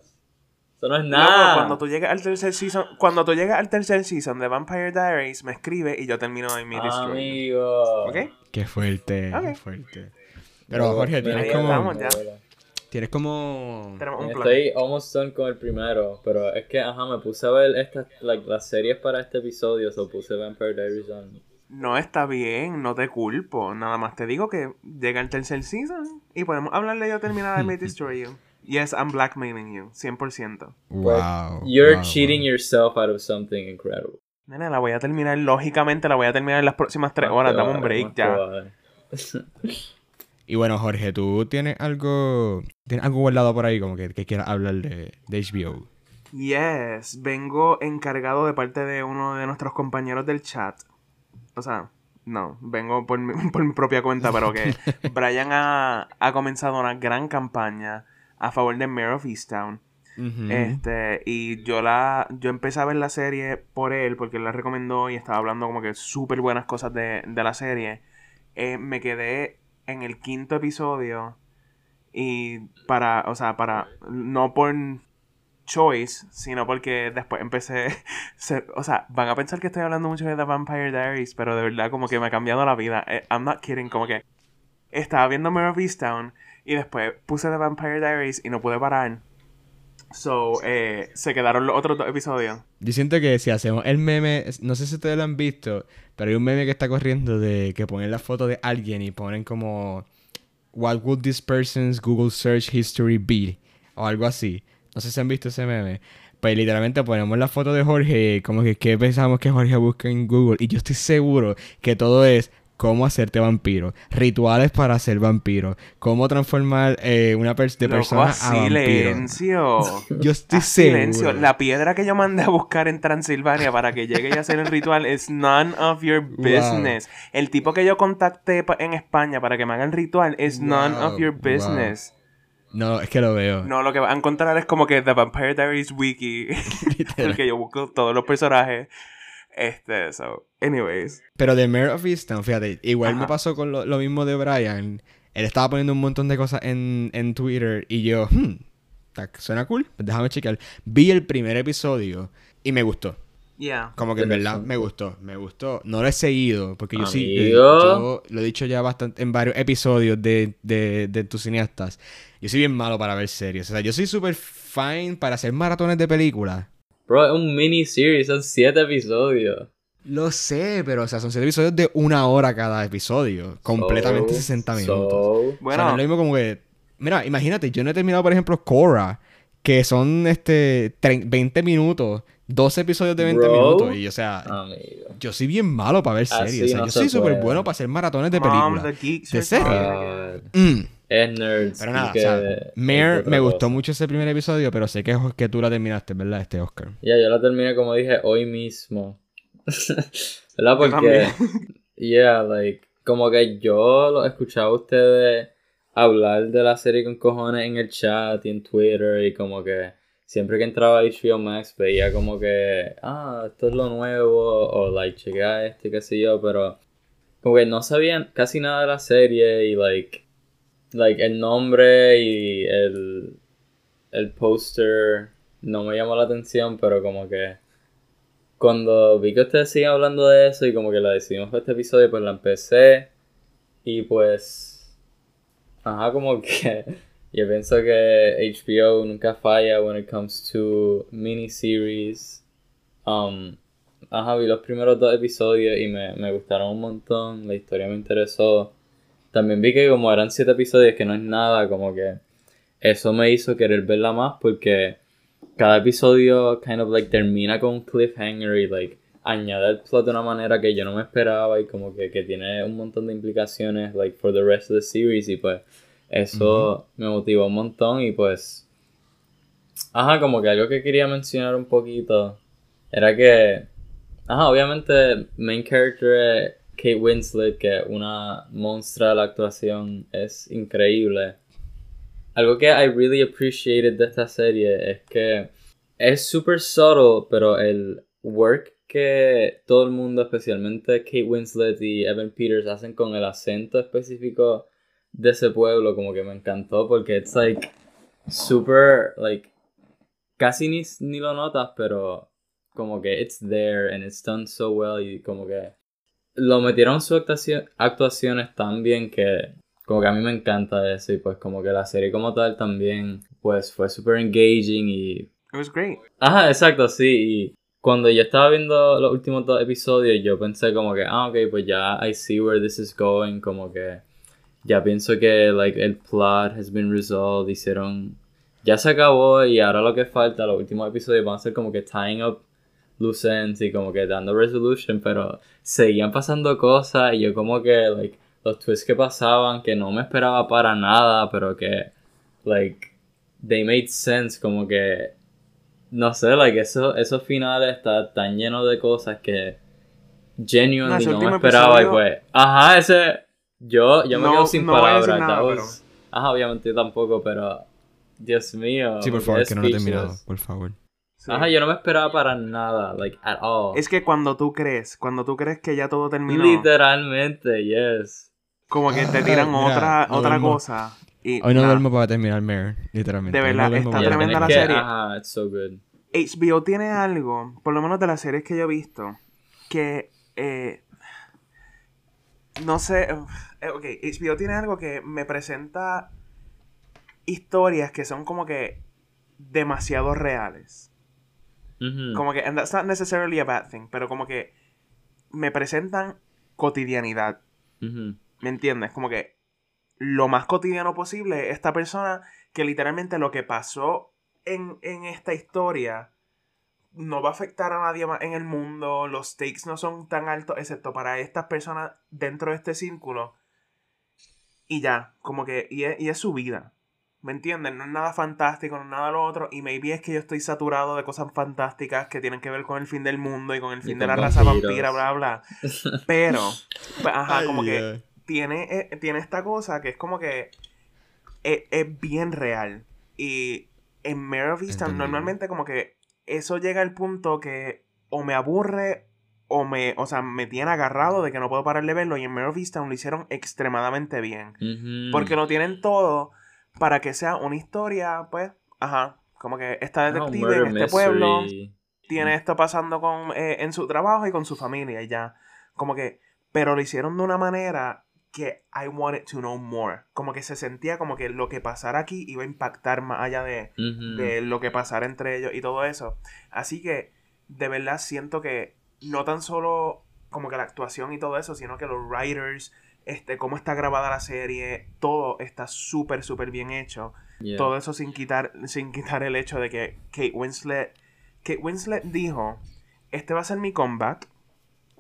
Eso no es nada. cuando tú llegues al tercer season, cuando tú llegues al tercer season de Vampire Diaries, me escribe y yo termino en mi destroy. Amigo. ¿Ok? Qué fuerte, qué fuerte. Pero Jorge, tienes como. estamos ya. Tienes como. Tenemos un plan. Estoy almost done con el primero, pero es que, ajá, me puse a ver estas, like, las series para este episodio, so puse Vampire Diaries on. No está bien, no te culpo. Nada más te digo que llega el tercer season y podemos hablarle yo terminar de May <laughs> Destroy You. Yes, I'm blackmailing you, 100%. Wow. You're wow, cheating wow. yourself out of something incredible. Nena, la voy a terminar, lógicamente la voy a terminar en las próximas tres horas. Dame un break ya. <laughs> Y bueno, Jorge, ¿tú tienes algo. ¿Tienes algo guardado por ahí como que, que quieras hablar de, de HBO? Yes, vengo encargado de parte de uno de nuestros compañeros del chat. O sea, no, vengo por mi, <laughs> por mi propia cuenta, pero que <laughs> Brian ha, ha comenzado una gran campaña a favor de Mayor of Easttown. Ujú. Este, y yo la, yo empecé a ver la serie por él, porque él la recomendó y estaba hablando como que súper buenas cosas de, de la serie. Eh, me quedé en el quinto episodio y para, o sea, para, no por choice, sino porque después empecé, <laughs> se- o sea, van a pensar que estoy hablando mucho de The Vampire Diaries, pero de verdad como que me ha cambiado la vida. Eh, I'm not kidding, como que estaba viendo Mare of Easttown y después puse The Vampire Diaries y no pude parar. So, eh, se quedaron los otros dos episodios. Yo siento que si hacemos el meme, no sé si ustedes lo han visto, pero hay un meme que está corriendo de que ponen la foto de alguien y ponen como What would this person's Google search history be? O algo así. No sé si han visto ese meme. Pues literalmente ponemos la foto de Jorge, como que qué pensamos que Jorge busca en Google. Y yo estoy seguro que todo es cómo hacerte vampiro, rituales para ser vampiro, cómo transformar eh, una de Loco, persona a vampiro. silencio. <laughs> Yo estoy seguro. silencio. La piedra que yo mandé a buscar en Transilvania para que llegue y a hacer el ritual es none of your business. El tipo que yo contacté en España para que me haga el ritual es none of your wow. business. No, es que lo veo. No, lo que va a encontrar es como que The Vampire Diaries Wiki, <laughs> <laughs> en el que yo busco todos los personajes. Este, so, anyways. Pero de Mayor of Easttown, fíjate, igual me pasó con lo, lo mismo de Brian. Él estaba poniendo un montón de cosas en, en Twitter y yo, hmm, suena cool, pues déjame chequear. Vi el primer episodio y me gustó. Yeah. Como que en verdad me gustó, me gustó. No lo he seguido, porque yo sí, yo lo he dicho ya bastante en varios episodios de, de, de tus cineastas. Yo soy bien malo para ver series. O sea, yo soy súper fine para hacer maratones de películas. Bro, es un miniseries, son siete episodios. Lo sé, pero o sea, son siete episodios de una hora cada episodio. Completamente So, 60 minutos. so- O sea, Bueno, no es lo mismo como que. Mira, imagínate, yo no he terminado, por ejemplo, Cora, que son este tre- 20 minutos, 12 episodios de 20 Bro. minutos. Y o sea, Amigo. yo soy bien malo para ver Así series. o sea, no yo se soy súper bueno para hacer maratones de películas. ¿De talking. God. Mm. Es nerds. Pero nada, y que- o sea, Mare me cosa. gustó mucho ese primer episodio, pero sé que, que tú la terminaste, ¿verdad? Este Oscar. Ya, yo la terminé como dije hoy mismo. <laughs> ¿Verdad? Porque, <laughs> yeah, like, como que yo lo escuchaba a ustedes hablar de la serie con cojones en el chat y en Twitter y como que siempre que entraba a HBO Max veía como que, ah, esto es lo nuevo o like, chequea este y qué sé yo, pero como que no sabían casi nada de la serie y like, like el nombre y el, el póster no me llamó la atención, pero como que cuando vi que ustedes siguen hablando de eso y como que la decidimos para este episodio, pues la empecé y pues, ajá, como que <laughs> yo pienso que HBO nunca falla when it comes to miniseries. Um, ajá, vi los primeros dos episodios y me, me gustaron un montón, la historia me interesó. También vi que como eran siete episodios, que no es nada, como que eso me hizo querer verla más porque cada episodio kind of like termina con un cliffhanger y like añade el plot de una manera que yo no me esperaba y como que, que tiene un montón de implicaciones like for the rest of the series y pues eso me motivó un montón y pues ajá como que algo que quería mencionar un poquito era que ajá obviamente main character Kate Winslet que una monstrua de la actuación es increíble. Algo que I really appreciated de esta serie es que es súper subtle, pero el work que todo el mundo, especialmente Kate Winslet y Evan Peters, hacen con el acento específico de ese pueblo, como que me encantó porque it's like super, like, casi ni, ni lo notas, pero como que it's there and it's done so well y como que lo metieron sus actuacio- actuaciones tan bien que como que a mí me encanta eso y pues como que la serie como tal también pues fue super engaging y It was great. Ajá, exacto, sí. Y cuando yo estaba viendo los últimos dos episodios, yo pensé como que, ah, ok, pues ya I see where this is going. Como que ya pienso que like, el plot has been resolved. Hicieron. Ya se acabó y ahora lo que falta, los últimos episodios van a ser como que tying up loose ends y como que dando resolution. Pero seguían pasando cosas y yo como que, like, los twists que pasaban que no me esperaba para nada, pero que, like, they made sense. Como que no sé, like, eso, esos finales están tan llenos de cosas que genuinely no, me esperaba y pues, ajá, ese, yo, yo me No- quedo sin no palabras, nada, that pero- was- ajá, obviamente yo tampoco, pero, Dios mío. Sí, por favor, que no lo he terminado, por favor. Sí. Ajá, yo no me esperaba para nada, like, at all. Es que cuando tú crees, cuando tú crees que ya todo terminó, Literalmente, yes. como que te tiran Mira, otra, no otra duermo. cosa. Y Hoy no nada. duermo para terminar Mare, literalmente. De no verdad, está para tremenda la que- serie. Ajá, it's so good. HBO tiene algo, por lo menos de las series que yo he visto, que eh, no sé, eh, ok, HBO tiene algo que me presenta historias que son como que demasiado reales. Como que, and that's not necessarily a bad thing, pero como que me presentan cotidianidad. ¿Me entiendes? Como que lo más cotidiano posible, esta persona que literalmente lo que pasó en, en esta historia no va a afectar a nadie más en el mundo, los stakes no son tan altos, excepto para estas personas dentro de este círculo. Y ya, como que, y es, y es su vida. ¿Me entienden? No es nada fantástico, no es nada lo otro. Y maybe es que yo estoy saturado de cosas fantásticas que tienen que ver con el fin del mundo y con el fin de la raza vampira, bla, bla. <laughs> Pero, pues, ajá, como que tiene, eh, tiene esta cosa que es como que es, es bien real. Y en Mare of normalmente como que eso llega al punto que o me aburre o me, o sea, me tiene agarrado de que no puedo parar de verlo. Y en Mare of lo hicieron extremadamente bien. Porque lo tienen todo para que sea una historia, pues, ajá. Como que esta Ah, detective en este pueblo tiene esto pasando con, eh, en su trabajo y con su familia y ya. Como que, pero lo hicieron de una manera que I wanted to know more. Como que se sentía como que lo que pasara aquí iba a impactar más allá de, de lo que pasara entre ellos y todo eso. Así que, de verdad siento que no tan solo como que la actuación y todo eso, sino que los writers, este, cómo está grabada la serie, todo está súper, súper bien hecho. Yeah. Todo eso sin quitar, sin quitar el hecho de que Kate Winslet. Kate Winslet dijo: Este va a ser mi comeback.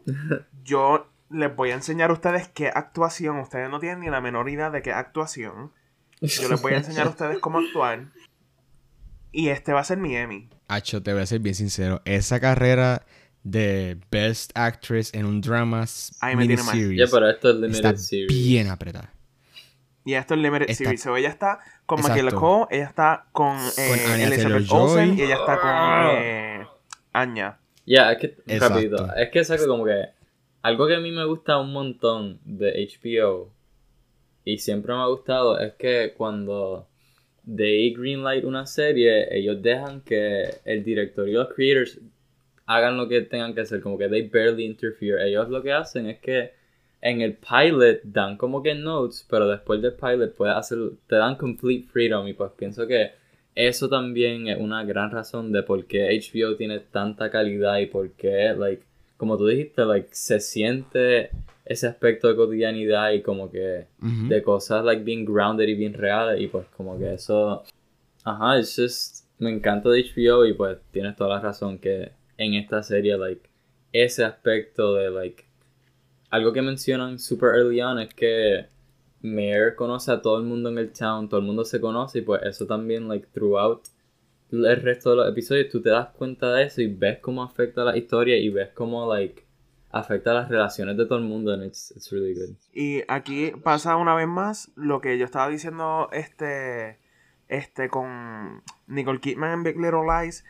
<laughs> Yo les voy a enseñar a ustedes qué actuación. Ustedes no tienen ni la menor idea de qué actuación. Yo les voy a enseñar a ustedes cómo actuar. Y este va a ser mi Emmy. Hacho, te voy a ser bien sincero. Esa carrera de Best Actress en un drama Ahí me tiene mal. miniseries Ya, pero esto es limited está series. bien apretada. Y esto es Limited Está- Series. So, ella está con Exacto. Michaela Cole, ella está con, eh, Anya Elizabeth. Olsen y ella está con eh, Anya. Ya, es que, Exacto. rapidito, es que exacto como que algo que a mí me gusta un montón de HBO y siempre me ha gustado es que cuando they greenlight una serie, ellos dejan que el director y los creators hagan lo que tengan que hacer, como que they barely interfere. Ellos lo que hacen es que en el pilot dan como que notes, pero después del pilot puedes hacer, te dan complete freedom. Y pues pienso que eso también es una gran razón de por qué HBO tiene tanta calidad y por qué, like, como tú dijiste, like, se siente ese aspecto de cotidianidad y como que de cosas, like, bien grounded y bien reales. Y pues como que eso, ajá, es just, me encanta de HBO y pues tienes toda la razón que en esta serie, like, ese aspecto de, like, algo que mencionan super early on es que Mayor conoce a todo el mundo en el town, todo el mundo se conoce y pues eso también, like, throughout el resto de los episodios tú te das cuenta de eso y ves cómo afecta la historia y ves cómo, like, afecta las relaciones de todo el mundo and it's, it's really good. Y aquí pasa una vez más lo que yo estaba diciendo este, este con Nicole Kidman en Big Little Lies,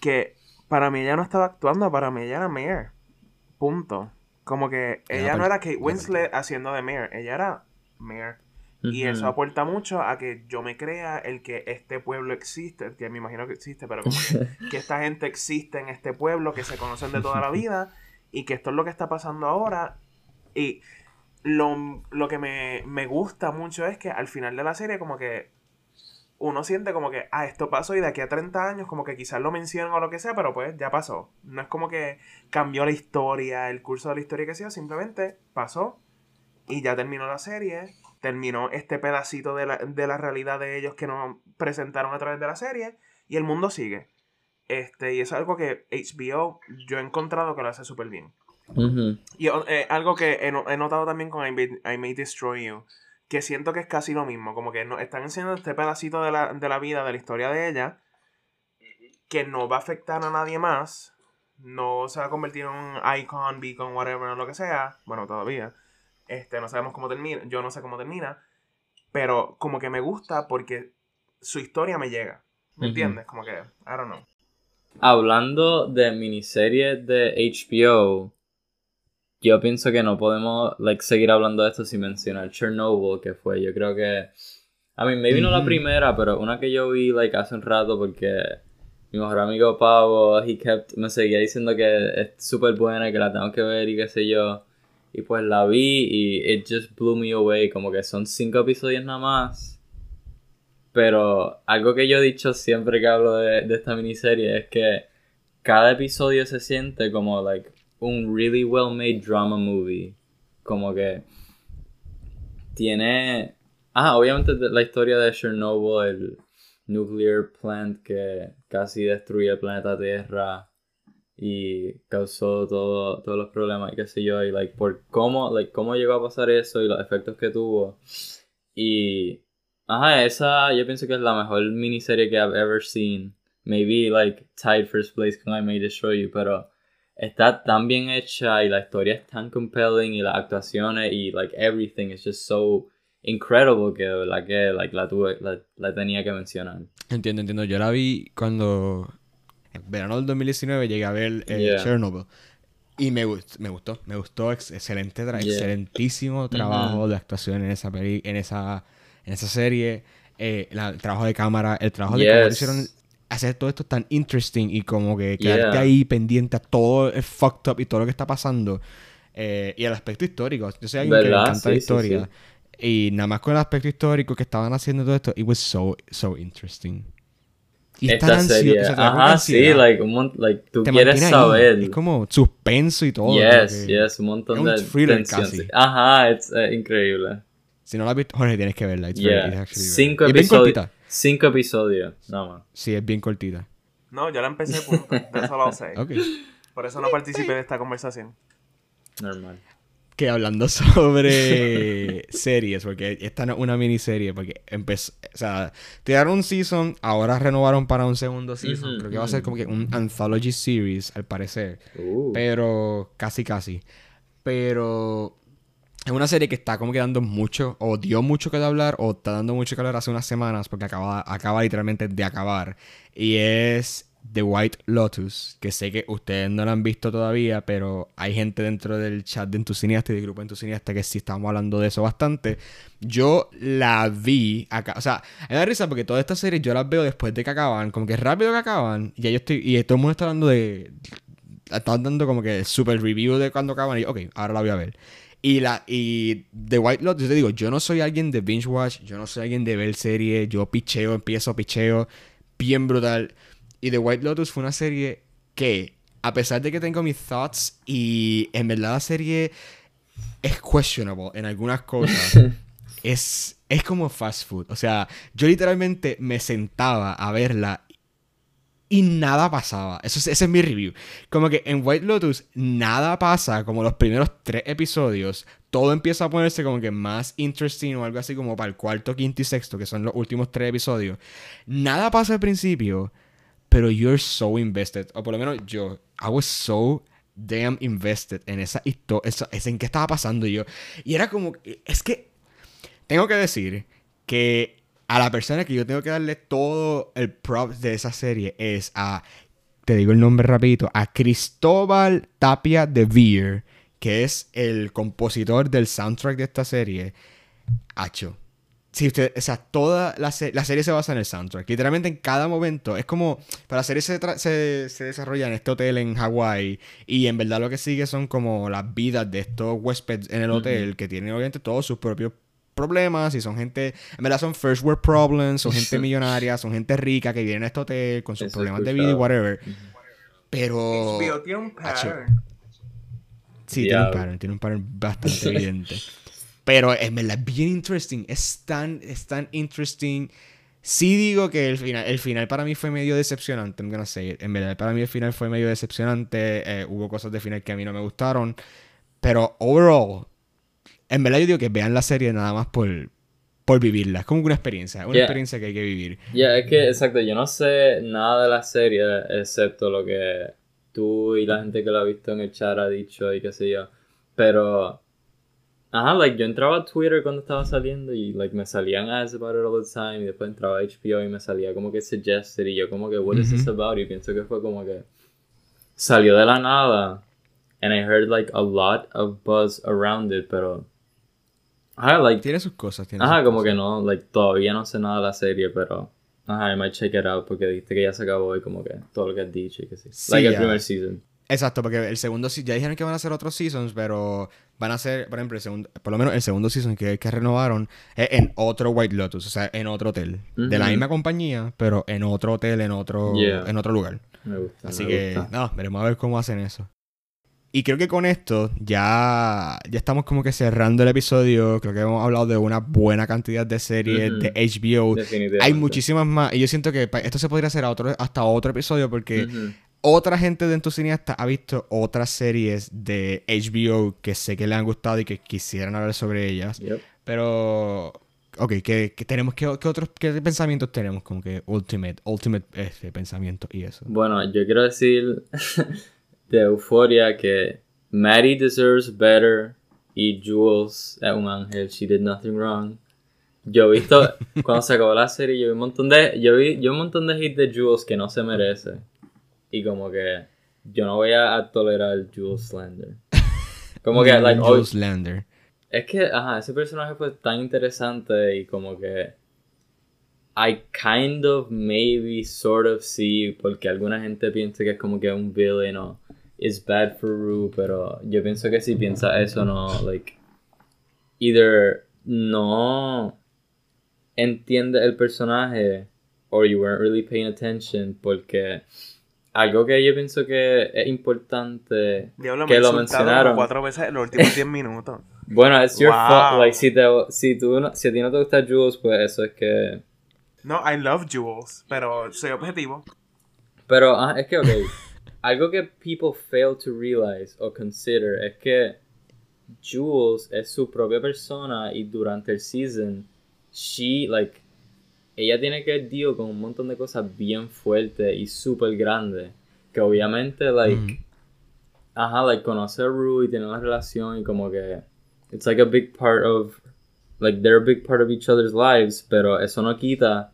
que para mí ella no estaba actuando, para mí ella era Mayor. Punto. Como que ella no era Kate Winslet haciendo de Mayor, ella era Mayor. Y eso aporta mucho a que yo me crea el que este pueblo existe, que me imagino que existe, pero como que, <laughs> que esta gente existe en este pueblo, que se conocen de toda la vida y que esto es lo que está pasando ahora. Y lo, lo que me, me gusta mucho es que al final de la serie como que uno siente como que, ah, esto pasó y de aquí a 30 años como que quizás lo mencionan o lo que sea, pero pues ya pasó. No es como que cambió la historia, el curso de la historia que sea, simplemente pasó y ya terminó la serie, terminó este pedacito de la, de la realidad de ellos que nos presentaron a través de la serie y el mundo sigue. Este, y es algo que HBO yo he encontrado que lo hace súper bien. Ujú. Y eh, algo que he, he notado también con I May, I May Destroy You, que siento que es casi lo mismo, como que nos están enseñando este pedacito de la, de la vida, de la historia de ella, que no va a afectar a nadie más, no se va a convertir en un icon, beacon, whatever, lo que sea, bueno, todavía, este, no sabemos cómo termina, yo no sé cómo termina, pero como que me gusta porque su historia me llega, ¿me entiendes? Como que, I don't know. Hablando de miniseries de HBO, yo pienso que no podemos like, seguir hablando de esto sin mencionar Chernobyl, que fue, yo creo que... A mí, maybe no la primera, pero una que yo vi like, hace un rato porque mi mejor amigo Pavo, he kept, me seguía diciendo que es súper buena, que la tengo que ver y qué sé yo. Y pues la vi y it just blew me away, como que son cinco episodios nada más. Pero algo que yo he dicho siempre que hablo de, de esta miniserie es que cada episodio se siente como like un really well made drama movie. Como que tiene... Ah, obviamente la historia de Chernobyl, el nuclear plant que casi destruye el planeta Tierra y causó todo, todos los problemas y qué sé yo, y like por cómo, like, cómo llegó a pasar eso y los efectos que tuvo. Y Ajá, esa yo pienso que es la mejor miniserie que I've ever seen. Maybe like tied first place con I May Destroy You, pero está tan bien hecha y la historia es tan compelling y las actuaciones y like everything is just so incredible que de verdad que like, la, tuve, la, la tenía que mencionar. Entiendo, entiendo. Yo la vi cuando en verano del 2019 llegué a ver eh, Yeah. Chernobyl. Y me gustó, me gustó, me gustó. ex- excelente, tra- Yeah. excelentísimo trabajo de actuación en esa peli, en esa, en esa serie. Eh, la- el trabajo de cámara, el trabajo de Yes. hicieron hacer todo esto tan interesting y como que quedarte Yeah. ahí pendiente a todo el fucked up y todo lo que está pasando. Eh, y el aspecto histórico. Yo soy alguien que le encanta la Sí, sí, historia. Y nada más con el aspecto histórico que estaban haciendo todo esto, it was so, so interesting. Y es Esta tan serie. Ajá, sí, ansiedad. like, un like, tú quieres mantiene ahí. saber. Es como suspenso y todo. Yes, yes, un montón un de thriller tensión. casi. sí. Ajá, es eh, increíble. Si no la has visto, Jorge, tienes que verla. It's very- it's Yeah. very- Cinco es bien episodios. Cinco episodios, nada más. Sí, es bien cortita. No, yo la empecé, punto. De eso lo sé. Ok. Por eso no participé de esta conversación. Normal. Que hablando <laughs> sobre series, porque esta no es una miniserie, porque empezó, o sea, tiraron un season, ahora renovaron para un segundo season. Creo que va a ser como que un anthology series, al parecer. Uh. Pero casi, casi. Pero es una serie que está como que dando mucho, o dio mucho que hablar, o está dando mucho que hablar hace unas semanas, porque acaba, acaba literalmente de acabar. Y es The White Lotus, que sé que ustedes no la han visto todavía, pero hay gente dentro del chat de Entusiasta y del grupo de Entusiasta que sí estamos hablando de eso bastante. Yo la vi acá, o sea, me da risa porque todas estas series yo las veo después de que acaban, como que rápido que acaban, y ya yo estoy, y todo el mundo está hablando de, están dando como que super review de cuando acaban y yo, ok, ahora la voy a ver. Y la y The White Lotus, yo te digo, yo no soy alguien de binge watch, yo no soy alguien de ver series, yo picheo, empiezo, picheo, bien brutal. Y The White Lotus fue una serie que, a pesar de que tengo mis thoughts y en verdad la serie es questionable en algunas cosas, <laughs> es, es como fast food. O sea, yo literalmente me sentaba a verla y nada pasaba. Eso es, ese es mi review. Como que en White Lotus nada pasa como los primeros tres episodios. Todo empieza a ponerse como que más interesting o algo así como para el cuarto, quinto y sexto, que son los últimos tres episodios. Nada pasa al principio, pero you're so invested. O por lo menos yo, I was so damn invested en esa historia, en qué estaba pasando yo. Y era como, es que tengo que decir que a la persona que yo tengo que darle todo el props de esa serie es a, te digo el nombre rapidito, a Cristóbal Tapia de Veer, que es el compositor del soundtrack de esta serie. Hacho. Si usted, o sea, toda la, se- la serie se basa en el soundtrack. Literalmente en cada momento. Es como. Para la serie se, se, se desarrolla en este hotel en Hawái. Y en verdad lo que sigue son como las vidas de estos huéspedes en el hotel. Que tienen obviamente todos sus propios problemas. Y son gente. En verdad son first world problems. Son gente millonaria. Son gente rica que viene a este hotel con sus Eso problemas de vida y whatever. Pero. HBO tiene un pattern. Sí, tiene un pattern, tiene un pattern bastante evidente. Pero en verdad, bien interesting. Es tan, es tan interesting. Sí digo que el final, el final para mí fue medio decepcionante, I'm gonna say it. En verdad, para mí el final fue medio decepcionante. eh, hubo cosas de final que a mí no me gustaron. Pero overall, en verdad yo digo que vean la serie nada más por, por vivirla. Es como una experiencia, una Yeah. experiencia que hay que vivir. Ya, es que, exacto, yo no sé nada de la serie excepto lo que tú y la gente que la ha visto en el chat ha dicho y qué sé yo. Pero, ajá, like, yo entraba a Twitter cuando estaba saliendo y, like, me salían ads about it all the time y después entraba a HBO y me salía como que suggested y yo como que, what is this Ujú. about? Y pienso que fue como que salió de la nada and I heard, like, a lot of buzz around it, pero, ajá, like, Tiene sus cosas, tiene Ajá, sus como cosas. que no, like, todavía no sé nada de la serie, pero... Ajá, I might check it out porque dijiste que ya se acabó y como que todo lo que has dicho y que sí. Sí, like el primer season. Exacto, porque el segundo se- ya dijeron que van a hacer otros seasons, pero van a hacer, por ejemplo, el segundo, por lo menos el segundo season que, que renovaron es en otro White Lotus, o sea, en otro hotel. De la misma compañía, pero en otro hotel, en otro, Yeah. en otro lugar. Me gusta. Así me que, gusta. no, veremos a ver cómo hacen eso. Y creo que con esto ya, ya estamos como que cerrando el episodio. Creo que hemos hablado de una buena cantidad de series de HBO. Definitivamente. Hay muchísimas más. Y yo siento que esto se podría hacer a otro, hasta otro episodio porque otra gente de Entusiasta ha visto otras series de HBO que sé que le han gustado y que quisieran hablar sobre ellas. Yep. Pero, ok, ¿qué, qué tenemos? ¿Qué, qué otros qué pensamientos tenemos? Como que ultimate, ultimate este, pensamiento y eso. Bueno, yo quiero decir <laughs> de Euphoria que Maddie deserves better y Jules es un ángel. She did nothing wrong. Yo he visto, <laughs> cuando se acabó la serie, yo vi un montón de, yo vi, yo un montón de hits de Jules que no se merece. Y como que yo no voy a, tolerar Jules Slender. Como que, like, Jules Slender. Es que, ajá, ese personaje fue tan interesante y como que I kind of maybe sort of see porque alguna gente piensa que es como que un villain o is bad for Rue, pero yo pienso que si piensa eso no, like, either no entiende el personaje or you weren't really paying attention porque algo que yo pienso que es importante que lo mencionaron cuatro veces en los últimos 10 minutos. <laughs> Bueno, es your fault. Like, si, te, si, tú si a ti no te gusta Jules, pues eso es que. No, I love Jules, pero soy objetivo. Pero, ah, es que, ok. <laughs> algo que people fail to realize o consider es que Jules es su propia persona y durante el season, she, like, ella tiene que deal con un montón de cosas bien fuertes y súper grandes. Que obviamente, like, ajá, like, conoce a Rue y tiene una relación y como que it's like a big part of like they're a big part of each other's lives, pero eso no quita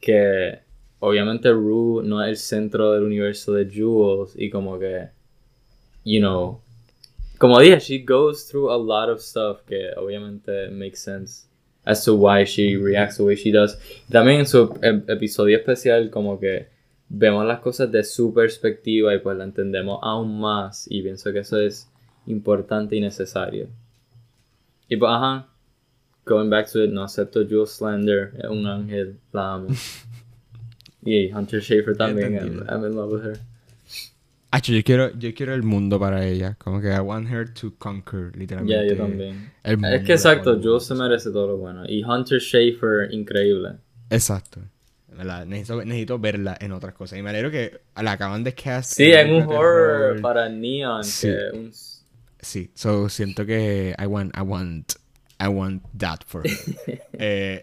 que obviamente Rue no es el centro del universo de Jules y como que you know como dije she goes through a lot of stuff que obviamente makes sense as to why she reacts the way she does. También en su episodio especial como que vemos las cosas de su perspectiva y pues la entendemos aún más y pienso que eso es importante y necesario. Y pues, ajá, going back to it, no acepto Jules Slender, es un ángel, la amo. <laughs> y Hunter Schafer también, I'm, in love with her. Hacho, yo quiero, yo quiero el mundo para ella. Como que I want her to conquer, literalmente. Yeah, yo también. es que exacto, Jules se merece todo lo bueno. Y Hunter Schafer, increíble. Exacto. Necesito, necesito, verla en otras cosas. Y me alegro que la acaban de cast. Sí, en un horror, para Neon. Sí. Que un Sí, so siento que I want, I want, I want that for her. <laughs> eh,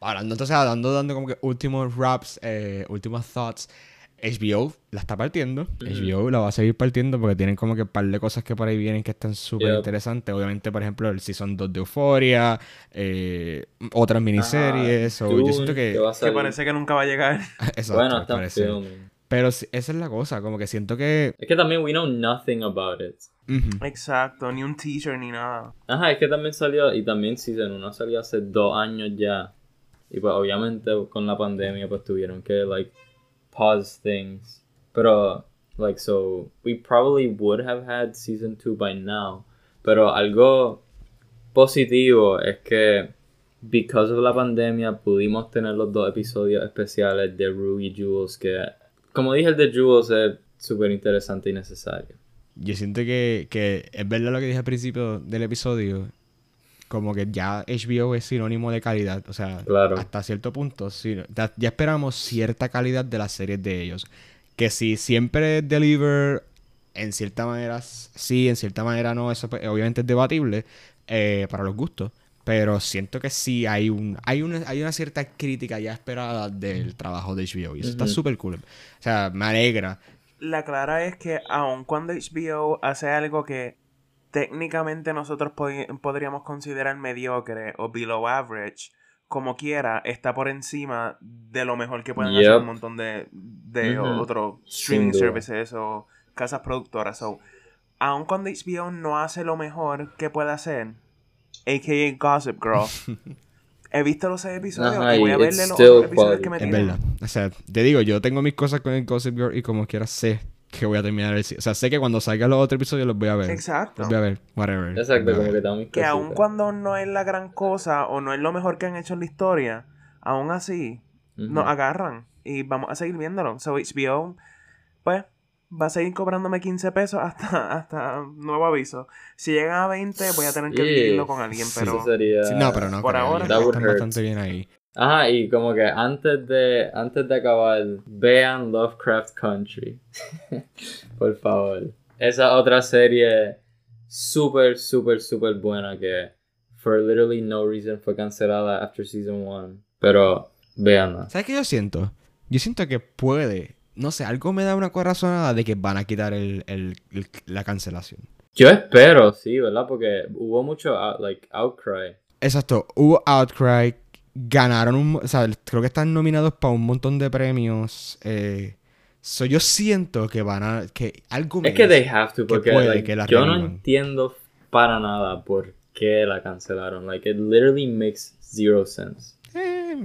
hablando, entonces, dando, dando como que últimos raps, eh, últimos thoughts. HBO la está partiendo. HBO la va a seguir partiendo porque tienen como que un par de cosas que por ahí vienen que están súper interesantes. Obviamente, por ejemplo, el Season 2 de Euphoria, eh, otras miniseries. yo siento que... Que, parece que nunca va a llegar. <laughs> Exacto, bueno, está Pero esa es la cosa, como que siento que... Es que también we know nothing about it. Exacto, ni un teaser ni nada. Ajá, es que también salió, y también Season 1 salió hace dos años ya. Y pues obviamente con la pandemia pues tuvieron que like pause things. Pero like so we probably would have had season 2 by now. Pero algo positivo es que because of la pandemia pudimos tener los dos episodios especiales de Rue y Jules que como dije el de Jules es súper interesante y necesario yo siento que, que es verdad lo que dije al principio del episodio. Como que ya HBO es sinónimo de calidad. O sea, hasta cierto punto. ya, esperamos cierta calidad de las series de ellos. Que si siempre deliver, en cierta manera sí, en cierta manera no. Eso pues, obviamente es debatible eh, para los gustos. Pero siento que sí hay un hay una, hay una cierta crítica ya esperada del trabajo de HBO. Y eso está súper cool. O sea, me alegra la clara es que aun cuando HBO hace algo que técnicamente nosotros podríamos considerar mediocre o below average, como quiera, está por encima de lo mejor que pueden hacer un montón de, de otros streaming services o casas productoras. So, aun cuando HBO no hace lo mejor que puede hacer, a.k.a. Gossip Girl, <laughs> he visto los seis episodios y voy a verle los episodios que me Es verdad. O sea, te digo, yo tengo mis cosas con el Gossip Girl y como quiera sé que voy a terminar el... O sea, sé que cuando salga los otros episodios los voy a ver. Exacto. Los voy a ver, whatever. Exacto, como que también... Que aun cuando no es la gran cosa o no es lo mejor que han hecho en la historia, aún así nos agarran y vamos a seguir viéndolo. So HBO, pues va a seguir cobrándome 15 pesos hasta, <laughs> hasta nuevo aviso. Si llegan a 20, voy a tener que dividirlo con alguien, pero... sería... no, pero no. Por ahora... Están bastante bien ahí. Ajá, y como que antes de, antes de acabar, vean Lovecraft Country. <laughs> Por favor. Esa otra serie súper, súper, súper buena que for literally no reason fue cancelada after season 1. Pero veanla. ¿Sabes qué yo siento? Yo siento que puede no sé, algo me da una corazonada de que van a quitar el, el, la cancelación. Yo espero, sí, ¿verdad? Porque hubo mucho like, outcry. Exacto, hubo Outcry, ganaron un... O sea, creo que están nominados para un montón de premios. Eh, so yo siento que van a... que algo Es que they have to, que porque puede like, que yo no entiendo para nada por qué la cancelaron. Like, it literally makes zero sense. Eh.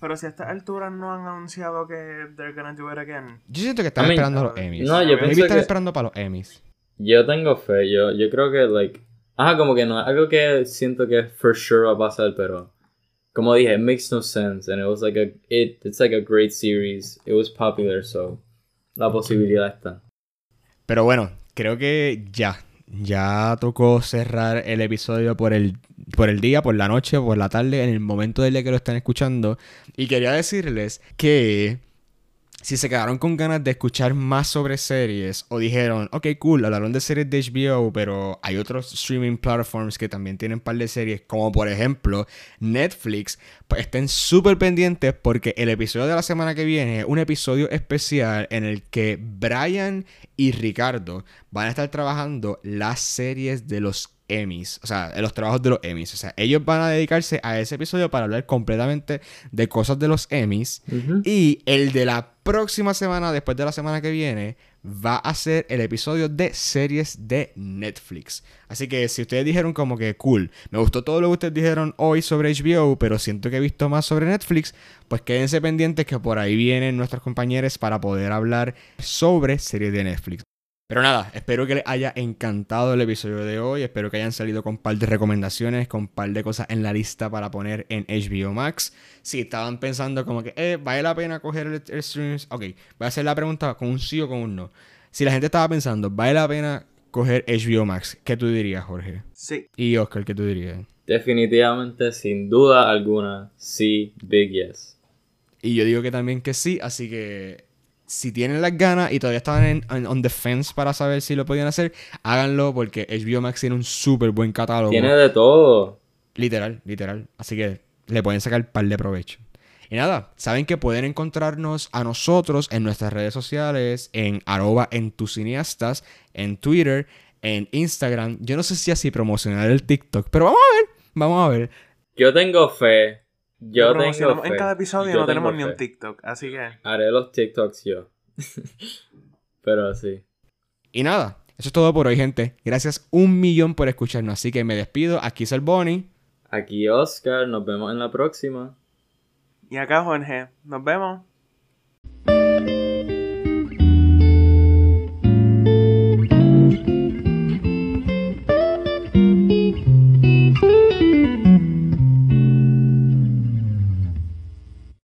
Pero si a estas alturas no han anunciado que they're gonna do it again. Yo siento que están I mean, esperando a los Emmys. no, yo pienso están que- esperando para los Emmys. Yo tengo fe, yo, yo creo que, like, ajá, como que no, algo que siento que for sure va a pasar, pero como dije, it makes no sense, and it was like a, it, it's like a great series, it was popular, so la posibilidad está. Pero bueno, creo que ya. Ya tocó cerrar el episodio por el, por el día, por la noche, por la tarde, en el momento del día que lo están escuchando. Y quería decirles que si se quedaron con ganas de escuchar más sobre series o dijeron, ok, cool, hablaron de series de HBO, pero hay otros streaming platforms que también tienen un par de series, como por ejemplo Netflix, pues estén súper pendientes porque el episodio de la semana que viene es un episodio especial en el que Brian y Ricardo van a estar trabajando las series de los Emmys, o sea, los trabajos de los Emmys. O sea, ellos van a dedicarse a ese episodio para hablar completamente de cosas de los Emmys. Y el de la próxima semana, después de la semana que viene, va a ser el episodio de series de Netflix. Así que si ustedes dijeron como que cool, me gustó todo lo que ustedes dijeron hoy sobre HBO, pero siento que he visto más sobre Netflix, pues quédense pendientes que por ahí vienen nuestros compañeros para poder hablar sobre series de Netflix. Pero nada, espero que les haya encantado el episodio de hoy. Espero que hayan salido con un par de recomendaciones, con un par de cosas en la lista para poner en HBO Max. Si estaban pensando como que, eh, ¿vale la pena coger el, el stream? Ok, voy a hacer la pregunta con un sí o con un no. Si la gente estaba pensando, ¿vale la pena coger HBO Max? ¿Qué tú dirías, Jorge? Sí. Y Oscar, ¿qué tú dirías? Definitivamente, sin duda alguna, sí, big yes. Y yo digo que también que sí, así que si tienen las ganas y todavía estaban en, en- on the fence para saber si lo podían hacer, háganlo porque HBO Max tiene un súper buen catálogo. Tiene de todo. Literal, literal. Así que le pueden sacar par de provecho. Y nada, saben que pueden encontrarnos a nosotros en nuestras redes sociales, en arroba en tus cineastas, en Twitter, en Instagram. Yo no sé si así promocionar el TikTok, pero vamos a ver, vamos a ver. Yo tengo fe. Yo Lo tengo fe. en cada episodio Yo no tenemos ni un. TikTok, así que. Haré los TikToks yo. <laughs> Pero sí. Y nada, eso es todo por hoy, gente. Gracias un millón por escucharnos. Así que me despido. Aquí es el Bonnie. Aquí Oscar, nos vemos en la próxima. Y acá, Jorge, nos vemos.